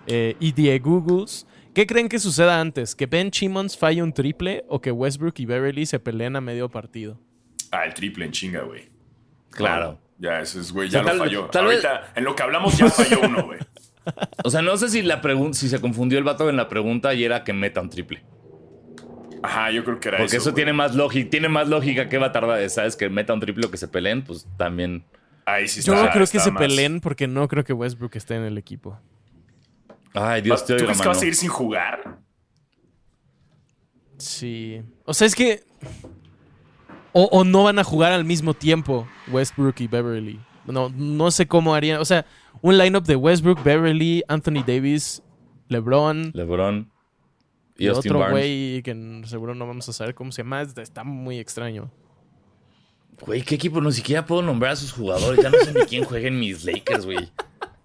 Eh, y Die Googles. ¿Qué creen que suceda antes? ¿Que Ben Simmons falle un triple o que Westbrook y Beverly se peleen a medio partido? Ah, el triple en chinga, güey. Claro. Ya, ese es, güey, O sea, ya lo tal- falló. tal vez- Ahorita, en lo que hablamos, ya falló uno, güey. O sea, no sé si la pregunta, si se confundió el vato en la pregunta y era que meta un triple. Ajá, yo creo que era Porque eso. eso, tiene más lógica, tiene más lógica que va a tardar, ¿sabes? Que meta un triple o que se peleen, pues también. Ahí sí Yo está, no creo que está se más- peleen porque no creo que Westbrook esté en el equipo. Ay, Dios te ¿Tú crees que va a seguir sin jugar? Sí. O sea, es que. O, o no van a jugar al mismo tiempo Westbrook y Beverly. No, no sé cómo harían. O sea, un lineup de Westbrook, Beverly, Anthony Davis, LeBron LeBron y, y Austin otro güey que seguro no vamos a saber cómo se llama. Está- Está muy extraño. Güey, ¿qué equipo? Ni siquiera puedo nombrar a sus jugadores. Ya no sé ni quién juega en mis Lakers, güey.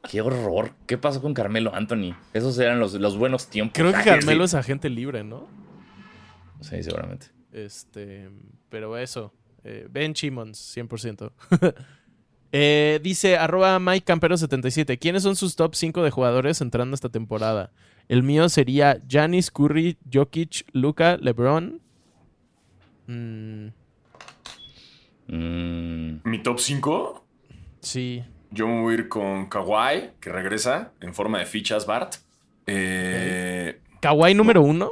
Qué horror. ¿Qué pasó con Carmelo Anthony? Esos eran los, los buenos tiempos. Creo que Ah, Carmelo sí. es agente libre, ¿no? Sí, seguramente. Este, pero eso. eh, ben Simmons, 100%. Eh, dice arroba Mike Campero77. ¿Quiénes son sus top 5 de jugadores entrando esta temporada? El mío sería Giannis, Curry, Jokic, Luca, LeBron. Mm, Mm, Mi top 5, sí. Yo me voy a ir con Kawhi, que regresa en forma de fichas Bart. Eh, Kawhi número uno.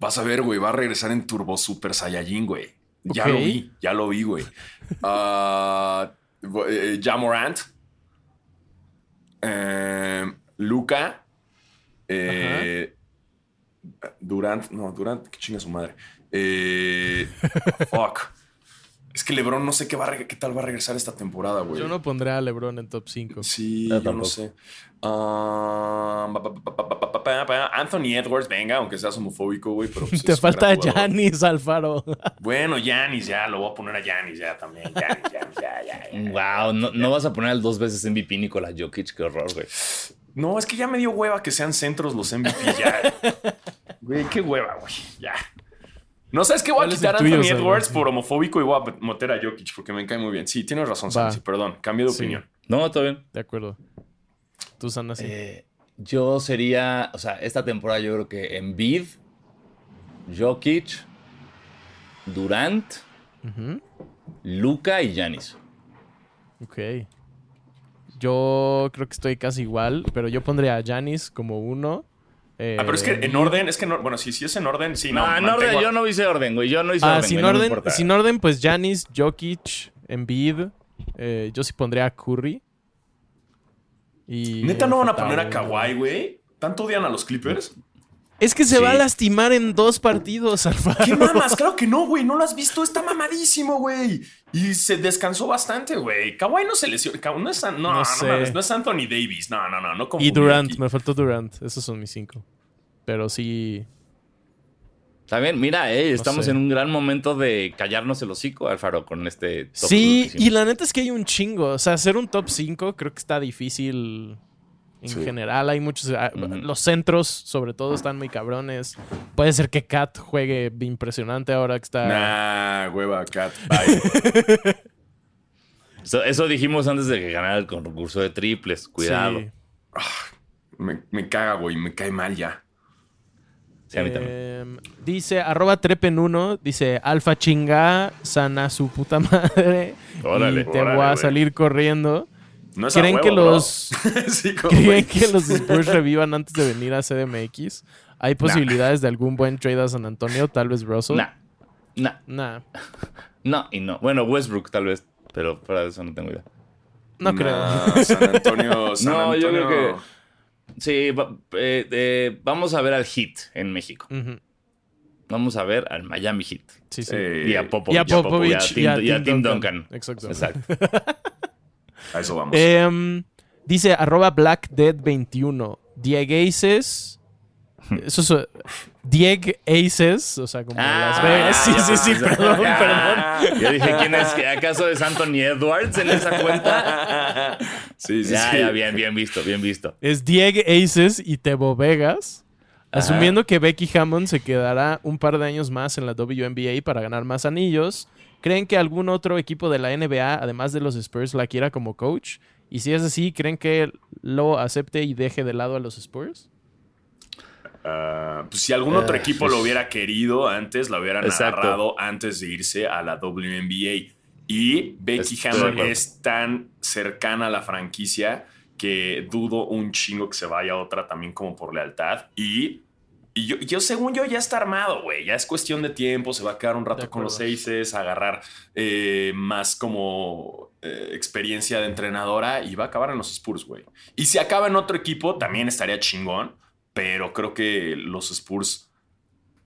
Vas a ver, güey, va a regresar en Turbo Super Saiyajin, güey. Ya lo vi, ya lo vi, güey. Ah, eh, ja Morant. Eh, Luca. Eh, Durant. No, Durant, que chinga su madre. Eh, fuck. Es que LeBron no sé qué, va qué tal va a regresar esta temporada, güey. Yo no pondré a LeBron en top 5. Sí, Yo yo no sé. Anthony Edwards, venga, aunque seas homofóbico, güey, pero pues Te falta. Giannis Alfaro. Bueno, Yanis, ya, lo voy a poner a Yanis ya también. Yanis, Giannis, ya, ya, ya. Wow, no, no vas a poner al dos veces MVP Nikola Jokic, qué horror, güey. No, es que ya me dio hueva que sean centros los MVP ya. Güey, qué hueva, güey. Ya. No sabes qué voy a ¿Cuál es quitar a tuyo, Anthony? Edwards por homofóbico y voy a meter a Jokic porque me cae muy bien. Sí, tienes razón. Sansi, perdón. Cambio de Sí. opinión. No, todo bien. De acuerdo. Tú, Sana, sí. Eh, yo sería, o sea, esta temporada yo creo que Embiid, Jokic, Durant. Luca y Giannis. Ok. Yo creo que estoy casi igual, pero yo pondría a Giannis como uno. Eh, Ah, pero es que en orden, es que no, bueno, si, si es en orden, sí, no. No, en mantengo orden, a- yo no hice orden, güey. Yo no hice Ah, orden. sin güey, orden, sin orden, pues Giannis, Jokic, Embiid. eh, yo sí pondría a Curry. Y Neta no van a poner a. Kawhi, güey. ¿Tanto odian a los Clippers? Es que se Sí. va a lastimar en dos partidos, Alfaro. ¿Qué mamas? Claro que no, güey. No lo has visto. Está mamadísimo, güey. Y se descansó bastante, güey. Kawhi no se lesionó. No es, no, No no, sé. mames, no es Anthony Davis. No, no, no. no Y Durant, aquí. me faltó Durant. Esos son mis cinco. Pero sí. Está bien, mira, eh, estamos sé. en un gran momento de callarnos el hocico, Alfaro, con este top Sí, y la neta es que hay un chingo. O sea, hacer un top 5 creo que está difícil. En Sí. general, hay muchos. ah. Los centros, sobre todo, están muy cabrones. Puede ser que Kat juegue impresionante ahora que está. Nah, hueva, Cat. Bye. Eso, eso dijimos antes de que ganara el concurso de triples. Cuidado. Sí. me, me caga, güey. Me cae mal ya. Sí, a mí también. Em, dice, arroba trepen1, dice, alfa chinga, sana su puta madre. Órale, y te órale, voy a güey. salir corriendo. No es a ¿Creen huevo, que bro. los sí, creen que los Spurs revivan antes de venir a CDMX? ¿Hay posibilidades de algún buen trade a San Antonio? Tal vez Russell. Nah, nah, Nah, no y no. Bueno, Westbrook tal vez, pero de eso no tengo idea. no Nah, creo. San Antonio. San No, yo creo Sí, va- eh, eh, vamos a ver al Heat en México. Vamos a ver al Miami Heat. Sí, sí. Eh, Y a Popovich. y a Popovich y a Tim, y a Tim Duncan. Exacto. Exacto. A eso vamos. Em, dice arroba blackdead21. Diegaces. Eso es. eh, Dieg Aces. O sea, como Ah, Las Vegas. Sí, sí, sí, perdón, Ya. perdón. Yo dije, ¿quién es? ¿Acaso es Anthony Edwards en esa cuenta? Sí, sí, ya, sí. ya, bien, bien visto, bien visto. Es Dieg Aces y Tebo Vegas. Asumiendo que Becky Hammond se quedará un par de años más en la WNBA para ganar más anillos, ¿creen que algún otro equipo de la NBA, además de los Spurs, la quiera como coach? Y si es así, ¿creen que lo acepte y deje de lado a los Spurs? Ah, pues si algún otro Ah, equipo lo hubiera querido antes, lo hubieran Exacto. agarrado antes de irse a la WNBA. Y Becky Estoy de Hammond acuerdo. es tan cercana a la franquicia que dudo un chingo que se vaya a otra también como por lealtad. Y, y yo, yo, según yo, ya está armado, güey. Ya es cuestión de tiempo, se va a quedar un rato con los a agarrar eh, más como eh, experiencia de entrenadora y va a acabar en los Spurs, güey. Y si acaba en otro equipo, también estaría chingón, pero creo que los Spurs,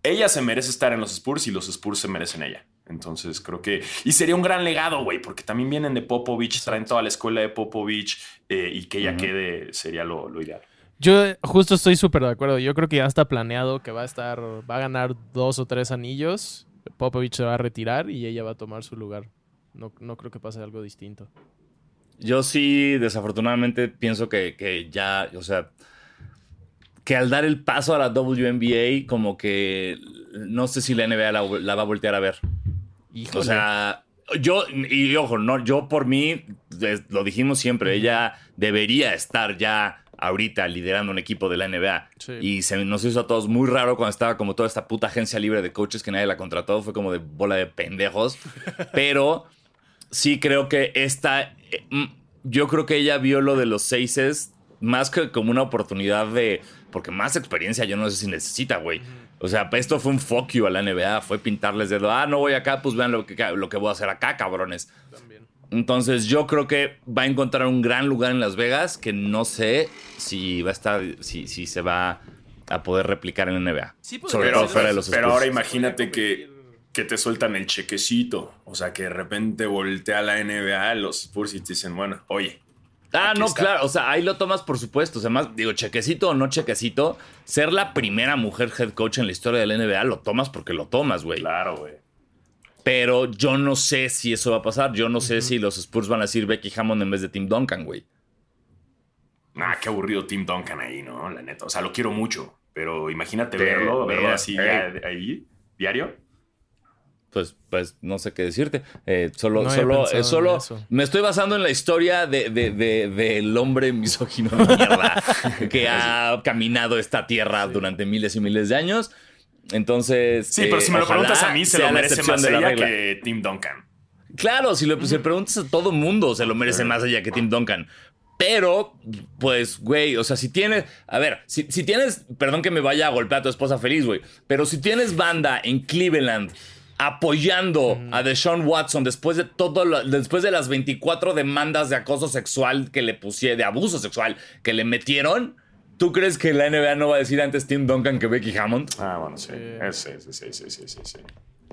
ella se merece estar en los Spurs y los Spurs se merecen ella. Entonces creo que... Y sería un gran legado, güey, porque también vienen de Popovich, traen toda la escuela de Popovich eh, y que ella quede sería lo, lo ideal. Yo eh, justo estoy súper de acuerdo. Yo creo que ya está planeado que va a estar, va a ganar dos o tres anillos. Popovich se va a retirar y ella va a tomar su lugar. No, no creo que pase algo distinto. Yo sí, desafortunadamente, pienso que, que ya, o sea, que al dar el paso a la WNBA, como que no sé si la NBA la, la va a voltear a ver. Híjole. O sea, yo, y ojo, no, yo por mí, lo dijimos siempre, ella debería estar ya ahorita liderando un equipo de la NBA. Sí. Y se nos hizo a todos muy raro cuando estaba como toda esta puta agencia libre de coaches que nadie la contrató. Fue como de bola de pendejos. Pero sí creo que esta. eh, mm, Yo creo que ella vio lo de los seises más que como una oportunidad de. Porque más experiencia yo no sé si necesita, güey. O sea, esto fue un fuck you a la NBA. Fue pintarles dedo. Ah, no voy acá, pues vean lo que, lo que voy a hacer acá, cabrones. Entonces yo creo que va a encontrar un gran lugar en Las Vegas que no sé si va a estar, si, si se va a poder replicar en la NBA. Sí, pues, Sobre Pero, todo fuera de los pero ahora imagínate que, que te sueltan el chequecito. O sea, que de repente voltea la NBA, los Spurs y te dicen, bueno, oye, Ah, Aquí no, está. claro. O sea, ahí lo tomas por supuesto. O sea, más, digo, chequecito o no chequecito, ser la primera mujer head coach en la historia del NBA lo tomas porque lo tomas, güey. Claro, güey. Pero yo no sé si eso va a pasar. Yo no sé si los Spurs van a decir Becky Hammond en vez de Tim Duncan, güey. Nah, qué aburrido Tim Duncan ahí, ¿no? La neta. O sea, lo quiero mucho. Pero imagínate Ve- verlo, verlo ve- así ya de- ahí, diario. Pues, pues no sé qué decirte. Eh, solo, No solo, eh, solo me estoy basando en la historia de, de- de- del hombre misógino de mierda que ha caminado esta tierra durante miles y miles de años. Entonces. Sí, pero eh, si me lo ojalá preguntas a mí, se lo merece más de la ella regla. que Tim Duncan. Claro, si lo si le preguntas a todo mundo, se lo merece más ella que Tim Duncan. Pero, pues, güey, o sea, si tienes. A ver, si, si tienes. Perdón que me vaya a golpear a tu esposa feliz, güey. Pero si tienes banda en Cleveland apoyando a Deshaun Watson después de todo lo- después de las 24 demandas de acoso sexual que le pusieron, de abuso sexual que le metieron, ¿tú crees que la NBA no va a decir antes Tim Duncan que Becky Hammond? Ah, bueno, sí. Sí. Sí, sí, sí, sí, sí, sí.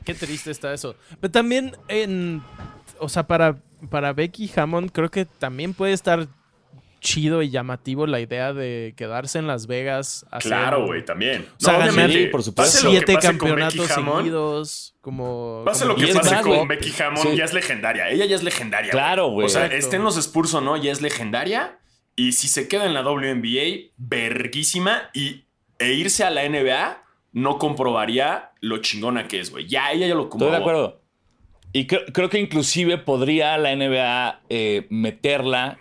Qué triste está eso. Pero también en. O sea, para, para Becky Hammond, creo que también puede estar chido y llamativo la idea de quedarse en Las Vegas. hacer- Claro, güey, también. O sea, ganar- obviamente, Sí, por supuesto. pase lo que Siete pase con campeonatos Becky Hammond, seguidos. Como. Pase como lo que pase con. Becky Hammond, Sí. ya es legendaria. Ella ya es legendaria. Claro, güey. O sea, esté en los Spurs o no, ya es legendaria. Y si se queda en la WNBA, verguísima. Y, e irse a la NBA no comprobaría lo chingona que es, güey. Ya, ella ya lo Estoy comprobó. de acuerdo. Y creo, creo que inclusive podría la NBA eh, meterla.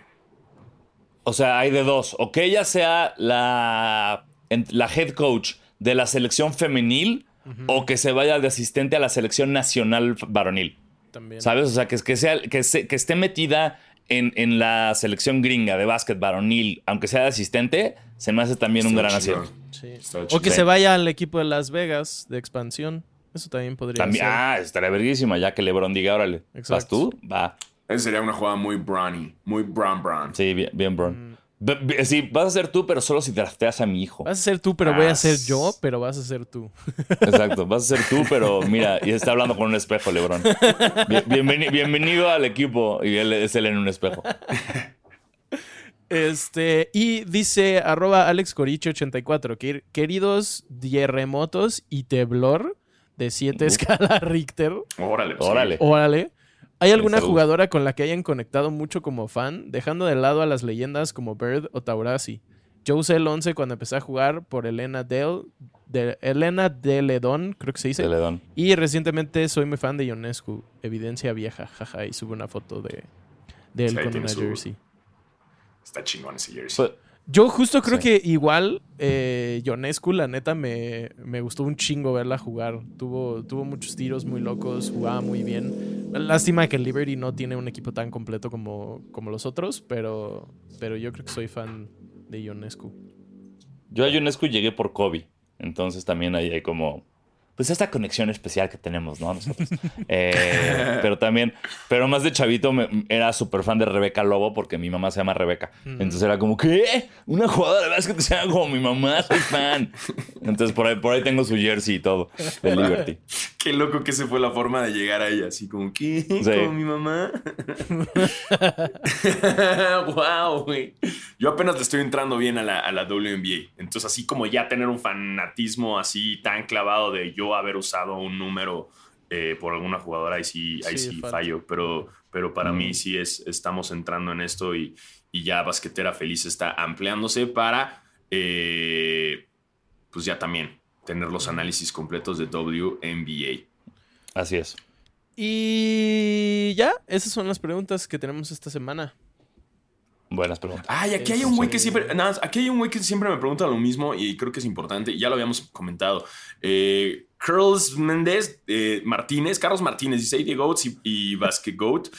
O sea, hay de dos. O que ella sea la, en- la head coach de la selección femenil o que se vaya de asistente a la selección nacional varonil. También. ¿Sabes? O sea, que, que, sea, que, se- que esté metida en, en la selección gringa de básquet varonil, aunque sea de asistente, se me hace también un gran acierto. Sí. O que se vaya al equipo de Las Vegas de expansión. Eso también podría También, ser. ah, estaría verguísima, ya que LeBron diga, órale, ¿vas Exacto. tú? Va. Esa sería una jugada muy brownie. Muy brown brown. Sí, bien, bien Bron. Be- Sí, vas a ser tú, pero solo si drafteas a mi hijo. Vas a ser tú, pero voy a ser yo, pero vas a ser tú. Exacto, vas a ser tú, pero mira, y está hablando con un espejo, Lebron. Bien- bienveni- bienvenido al equipo. Y él es él en un espejo. Este, y dice arroba alexcoriche84, que, queridos dierremotos y teblor de 7 escala Richter, Órale. pues, Órale. órale. ¿Hay alguna jugadora con la que hayan conectado mucho como fan, dejando de lado a las leyendas como Bird o Taurasi? Yo usé el 11 cuando empecé a jugar por Elena Del, de Elena Deledón, creo que se dice. Y recientemente soy muy fan de Ionescu, evidencia vieja, jaja, y sube una foto de, de él Sí, con una su- jersey. Está chingón ese jersey. Pues, Yo justo creo Sí. que igual eh, Ionescu, la neta, me, me gustó un chingo verla jugar. Tuvo, tuvo muchos tiros muy locos, jugaba muy bien. Lástima que Liberty no tiene un equipo tan completo como, como los otros, pero, pero yo creo que soy fan de Ionescu. yo a UNESCO llegué por Kobe. Entonces también ahí hay como. Pues esta conexión especial que tenemos, ¿no? Nosotros. Eh, pero también, pero más de chavito me- era súper fan de Rebeca Lobo porque mi mamá se llama Rebeca. Entonces era como, ¿qué? Una jugadora de básquet que se llama como mi mamá, soy fan. Entonces por ahí, por ahí tengo su jersey y todo de Liberty. Qué loco que esa fue la forma de llegar a ella. Así como, ¿qué? Sí. ¿Como mi mamá? wow, güey. Yo apenas le estoy entrando bien a la, a la WNBA. Entonces, así como ya tener un fanatismo así tan clavado de yo haber usado un número eh, por alguna jugadora, ahí sí, ahí Sí, fallo. Pero, pero para Mm. mí sí es, estamos entrando en esto y, y ya Basquetera Feliz está ampliándose para, eh, pues ya también tener los análisis completos de WNBA. Así es. Y ya, esas son las preguntas que tenemos esta semana. Buenas preguntas. Ay, aquí hay un güey que siempre. Nada, aquí hay un güey que siempre me pregunta lo mismo y creo que es importante. y Ya lo habíamos comentado. Eh, Curls Méndez eh, Martínez, Carlos Martínez, dice The Goats y, y Basket Goat.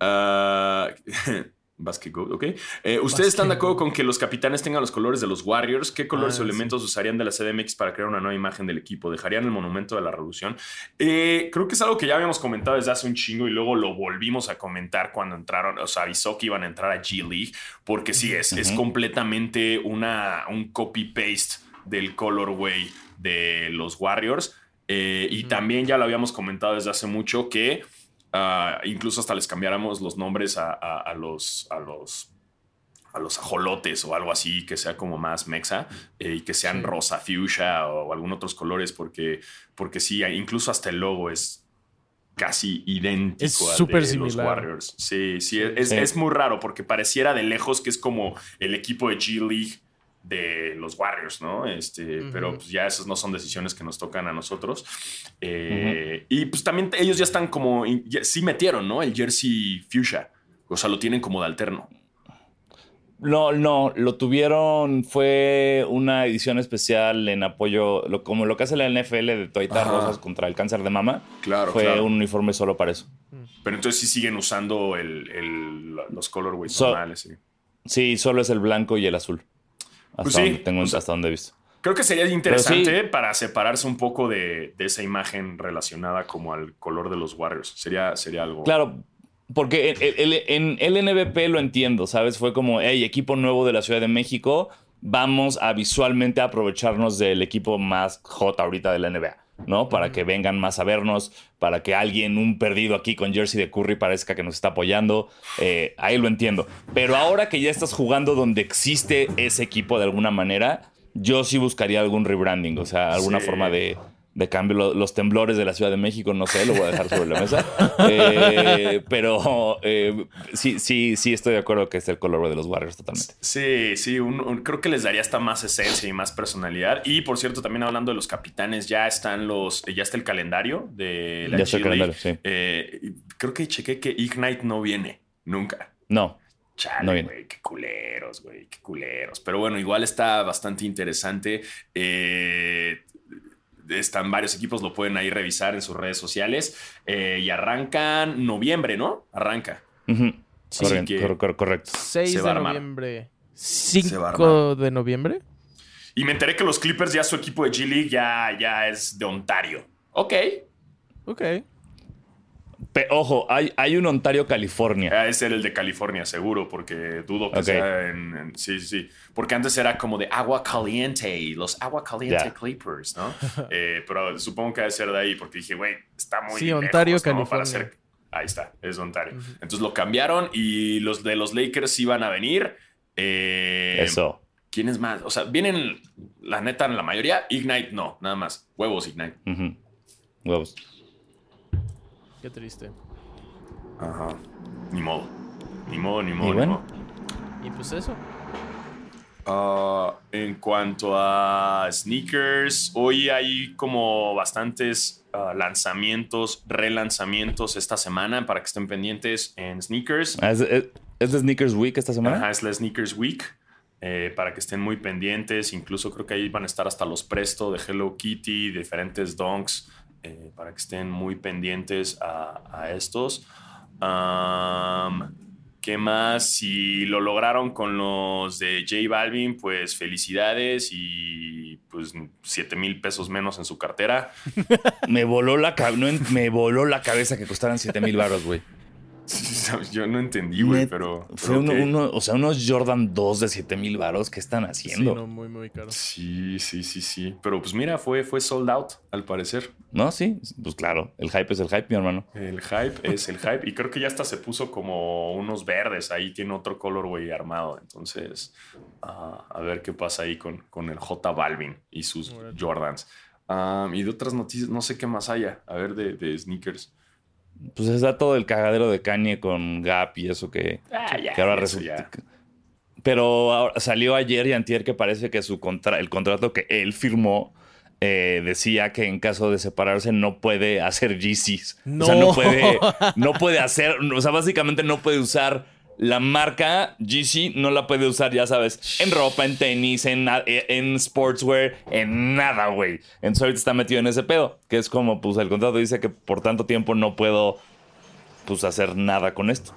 Basket Goat, ok. Eh, ¿Ustedes están de acuerdo con que los capitanes tengan los colores de los Warriors? ¿Qué colores Ah, o elementos usarían de la CDMX para crear una nueva imagen del equipo? ¿Dejarían el monumento de la revolución? Eh, creo que es algo que ya habíamos comentado desde hace un chingo y luego lo volvimos a comentar cuando entraron, o sea, avisó que iban a entrar a G League, porque sí, es, es completamente una, un copy-paste del colorway de los Warriors. Eh, y también ya lo habíamos comentado desde hace mucho que ah, incluso hasta les cambiáramos los nombres a, a- a los, a los a los ajolotes o algo así, que sea como más mexa eh, y que sean rosa, fuchsia o, algún otros colores, porque, porque sí, incluso hasta el logo es casi idéntico Es al de los similar. Warriors. Sí, sí, es, Sí. es muy raro porque pareciera de lejos que es como el equipo de G League de los Warriors, ¿no? Este. Pero pues ya esas no son decisiones que nos tocan a nosotros. Eh, Y pues también ellos ya están como, ya- sí metieron, ¿no? El jersey fuchsia. O sea, lo tienen como de alterno. No, no, lo tuvieron, fue una edición especial en apoyo, lo- como lo que hace la NFL de toallitas Ajá. rosas contra el cáncer de mama. Claro, fue claro. un uniforme solo para eso. Pero entonces sí siguen usando el, el- los colorways So- normales. sí. Sí, solo es el blanco y el azul. Hasta, Pues sí, donde, tengo, pues- hasta donde he visto. Creo que sería interesante sí. para separarse un poco de, de esa imagen relacionada como al color de los Warriors. Sería, sería algo. Claro, porque el- el- en el NBP lo entiendo, ¿sabes? Fue como, hey, equipo nuevo de la Ciudad de México, vamos a visualmente aprovecharnos del equipo más hot ahorita de la NBA, ¿no? Para que vengan más a vernos, para que alguien, un perdido aquí con jersey de Curry, parezca que nos está apoyando. Eh, ahí lo entiendo. Pero ahora que ya estás jugando donde existe ese equipo de alguna manera, yo sí buscaría algún rebranding, o sea, alguna Sí. forma de, de cambio. Lo- Los temblores de la Ciudad de México, no sé, lo voy a dejar sobre la mesa. Eh, pero eh, sí, sí, sí estoy de acuerdo que es el color de los Warriors totalmente. Sí, sí, un- un- creo que les daría hasta más esencia y más personalidad. Y por cierto, también hablando de los capitanes, ya están los, ya está el calendario de la Ya está el calendario, sí. Eh, creo que chequé que Ignite no viene nunca. No, No Chale, viene. güey, qué culeros, güey, qué culeros. Pero bueno, igual está bastante interesante. Eh, están varios equipos, lo pueden ahí revisar en sus redes sociales. Eh, y arrancan noviembre, ¿no? Arranca. Ujú. Sí, Correcto, que- cor- cor- correcto. 6 Se va de noviembre. Se va a 5 de noviembre. Y me enteré que los Clippers ya su equipo de G League ya, ya es de Ontario. Ok. Ok. Pe- ojo, hay, hay un Ontario, California. Ha de ser el de California, seguro, porque dudo que sea en, en- Sí, sí, sí. Porque antes era como de agua caliente, los agua caliente Ya. Clippers, ¿no? Eh, pero supongo que ha de ser de ahí, porque dije, güey, está muy Sí, lejos, Ontario, ¿no? Para California. hacer- Ahí está, es Ontario. Entonces lo cambiaron y los de los Lakers iban a venir. Eh, Eso. ¿Quiénes más? O sea, vienen, la neta, la mayoría. Ignite no, nada más. Huevos Ignite. Huevos. Qué triste. Ajá. Ni modo. Ni modo, ni modo, Y ni bueno. modo. Y pues eso. Ah, en cuanto a sneakers, hoy hay como bastantes ah, lanzamientos, relanzamientos esta semana para que estén pendientes en sneakers. Ah, ¿Es, es- es de Sneakers Week esta semana? Ajá, es la Sneakers Week. eh, para que estén muy pendientes. Incluso creo que ahí van a estar hasta los Presto de Hello Kitty, diferentes donks, eh, para que estén muy pendientes a, estos. Am, ¿Qué más? Si lo lograron con los de J Balvin, pues felicidades y pues 7 mil pesos menos en su cartera. Me voló la no me voló la cabeza que costaran 7 mil baros, güey. Yo no entendí, güey, pero... Fue pero uno, uno- o sea, unos Jordan 2 de 7 mil baros. ¿Qué están Sí, haciendo? no, muy, muy caro. Sí, sí, sí, sí. Pero pues mira, fue, fue sold out, al parecer. ¿No? Sí, pues claro. El hype es el hype, mi hermano. El hype es el hype. Y creo que ya hasta se puso como unos verdes. Ahí tiene otro colorway armado. Entonces, ah, a ver qué pasa ahí con, con el J Balvin y sus. Jordans. Um, y de otras noticias, no sé qué más haya. A ver, de, de sneakers. Pues está todo el cagadero de Kanye con Gap y eso que, Ah, ya, que ahora resulta. Pero ahora- salió ayer y antier que parece que su contra el contrato que él firmó eh, decía que en caso de separarse no puede hacer GCs. O sea, no No. puede, no puede hacer, o sea, básicamente no puede usar la marca GC, no la puede usar, ya sabes, en ropa, en tenis, en, na- en sportswear, en nada, güey. Entonces ahorita está metido en ese pedo, que es como, pues el contrato dice que por tanto tiempo no puedo, pues, hacer nada con esto.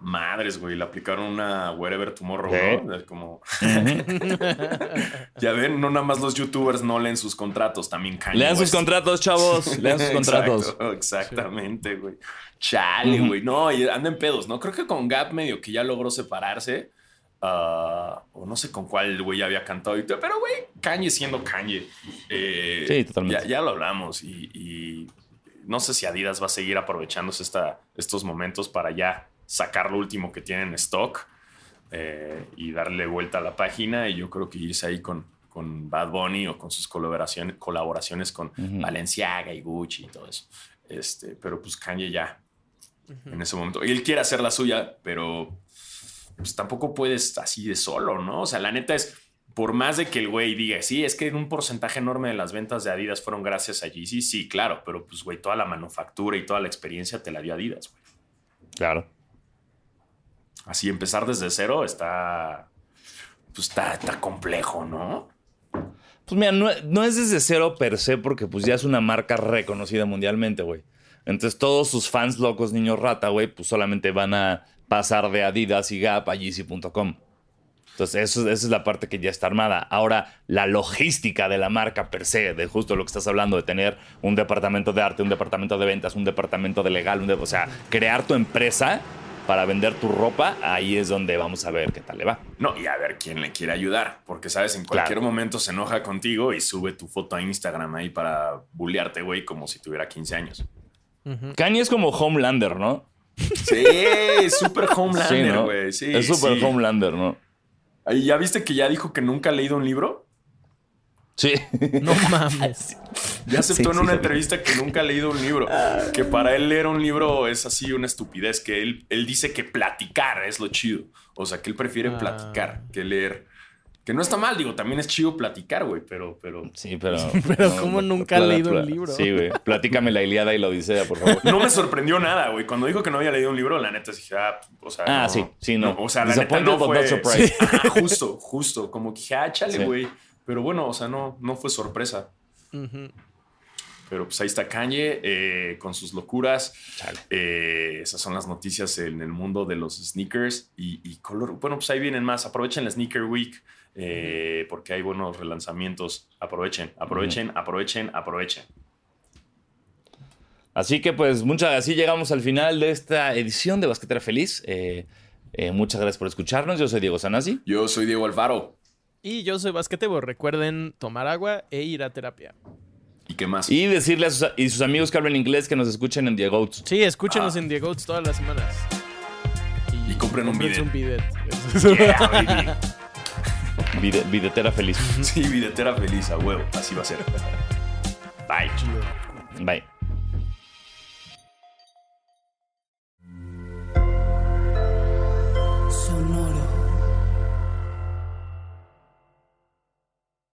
Madres, güey. Le aplicaron una Wherever Tomorrow, ¿Eh? ¿no? Como. ya ven, no nada más los youtubers no leen sus contratos, también Kanye Lean sus contratos, chavos. Lean sus contratos. Exacto, exactamente, güey. Chale, güey. No, y anda en pedos, ¿no? Creo que con Gap medio que ya logró separarse. ah, o no sé con cuál güey había cantado. y todo, Pero, güey, Kanye siendo Kanye. eh, Sí, totalmente. Ya, ya lo hablamos. Y, y no sé si Adidas va a seguir aprovechándose esta, estos momentos para ya sacar lo último que tiene en stock. eh, y darle vuelta a la página y yo creo que irse ahí con, con Bad Bunny o con sus colaboraciones, colaboraciones con Valenciaga y Gucci y todo eso. Este, pero pues Kanye ya en ese momento. Él quiere hacer la suya, pero pues tampoco puedes así de solo, ¿no? O sea, la neta es, por más de que el güey diga, sí, es que un porcentaje enorme de las ventas de Adidas fueron gracias a Yeezy, sí, claro, pero pues, güey, toda la manufactura y toda la experiencia te la dio Adidas, güey. Claro. Así empezar desde cero está, pues está, está complejo, ¿no? Pues mira, no, no, es desde cero per se, porque pues ya es una marca reconocida mundialmente, güey. Entonces todos sus fans locos, niños rata, güey, pues solamente van a pasar de Adidas y Gap a Yeezy.com. Entonces, eso, esa es la parte que ya está armada. Ahora, la logística de la marca per se, de justo lo que estás hablando, de tener un departamento de arte, un departamento de ventas, un departamento de legal, o sea, crear tu empresa para vender tu ropa, ahí es donde vamos a ver qué tal le va. No, y a ver quién le quiere ayudar, porque sabes, en cualquier momento se enoja contigo y sube tu foto a Instagram ahí para bullearte, güey, como si tuviera 15 años. Kanye es como Homelander, ¿no? Sí, super Homelander, güey. es super Homelander, ¿no? ¿Y ya viste que ya dijo que nunca ha leído un libro? Sí. No mames. Ya aceptó en una entrevista que nunca ha leído un libro. Que para él leer un libro es así una estupidez. Que él, él dice que platicar es lo chido. O sea, que él prefiere ah. platicar que leer. Que no está mal, digo, también es chido platicar, güey, pero, pero. Sí, pero. pero como nunca ha leído un libro. Sí, güey. Platícame la Iliada y la Odisea, por favor. No me sorprendió nada, güey. Cuando dijo que no había leído un libro, la neta dije, ah, o sea. Ah, sí, sí, no. o sea, la neta no fue. surprise. justo, justo. Como que dije, ah, chale, güey. Pero bueno, o sea, no, no fue sorpresa. Pero pues ahí está Kanye eh, con sus locuras. Eh, esas son las noticias en el mundo de los sneakers y, y color. Bueno, pues ahí vienen más. Aprovechen la Sneaker Week. Eh, porque hay buenos relanzamientos. Aprovechen, aprovechen, aprovechen, aprovechen. Así que pues muchas así llegamos al final de esta edición de Basquetera Feliz. Eh, eh, muchas gracias por escucharnos. Yo soy Diego Sanasi. Yo soy Diego Alfaro. Y yo soy Basquetebo. Recuerden tomar agua e ir a terapia. ¿Y qué más? Y decirle a sus, y sus amigos que hablan inglés que nos escuchen en Diego Sí, escúchenos ah. en Diego todas las semanas. Y, compren un bidet. un bidet. Vide, videtera feliz. Sí, videtera feliz, a huevo. Así va a ser. Bye. Bye.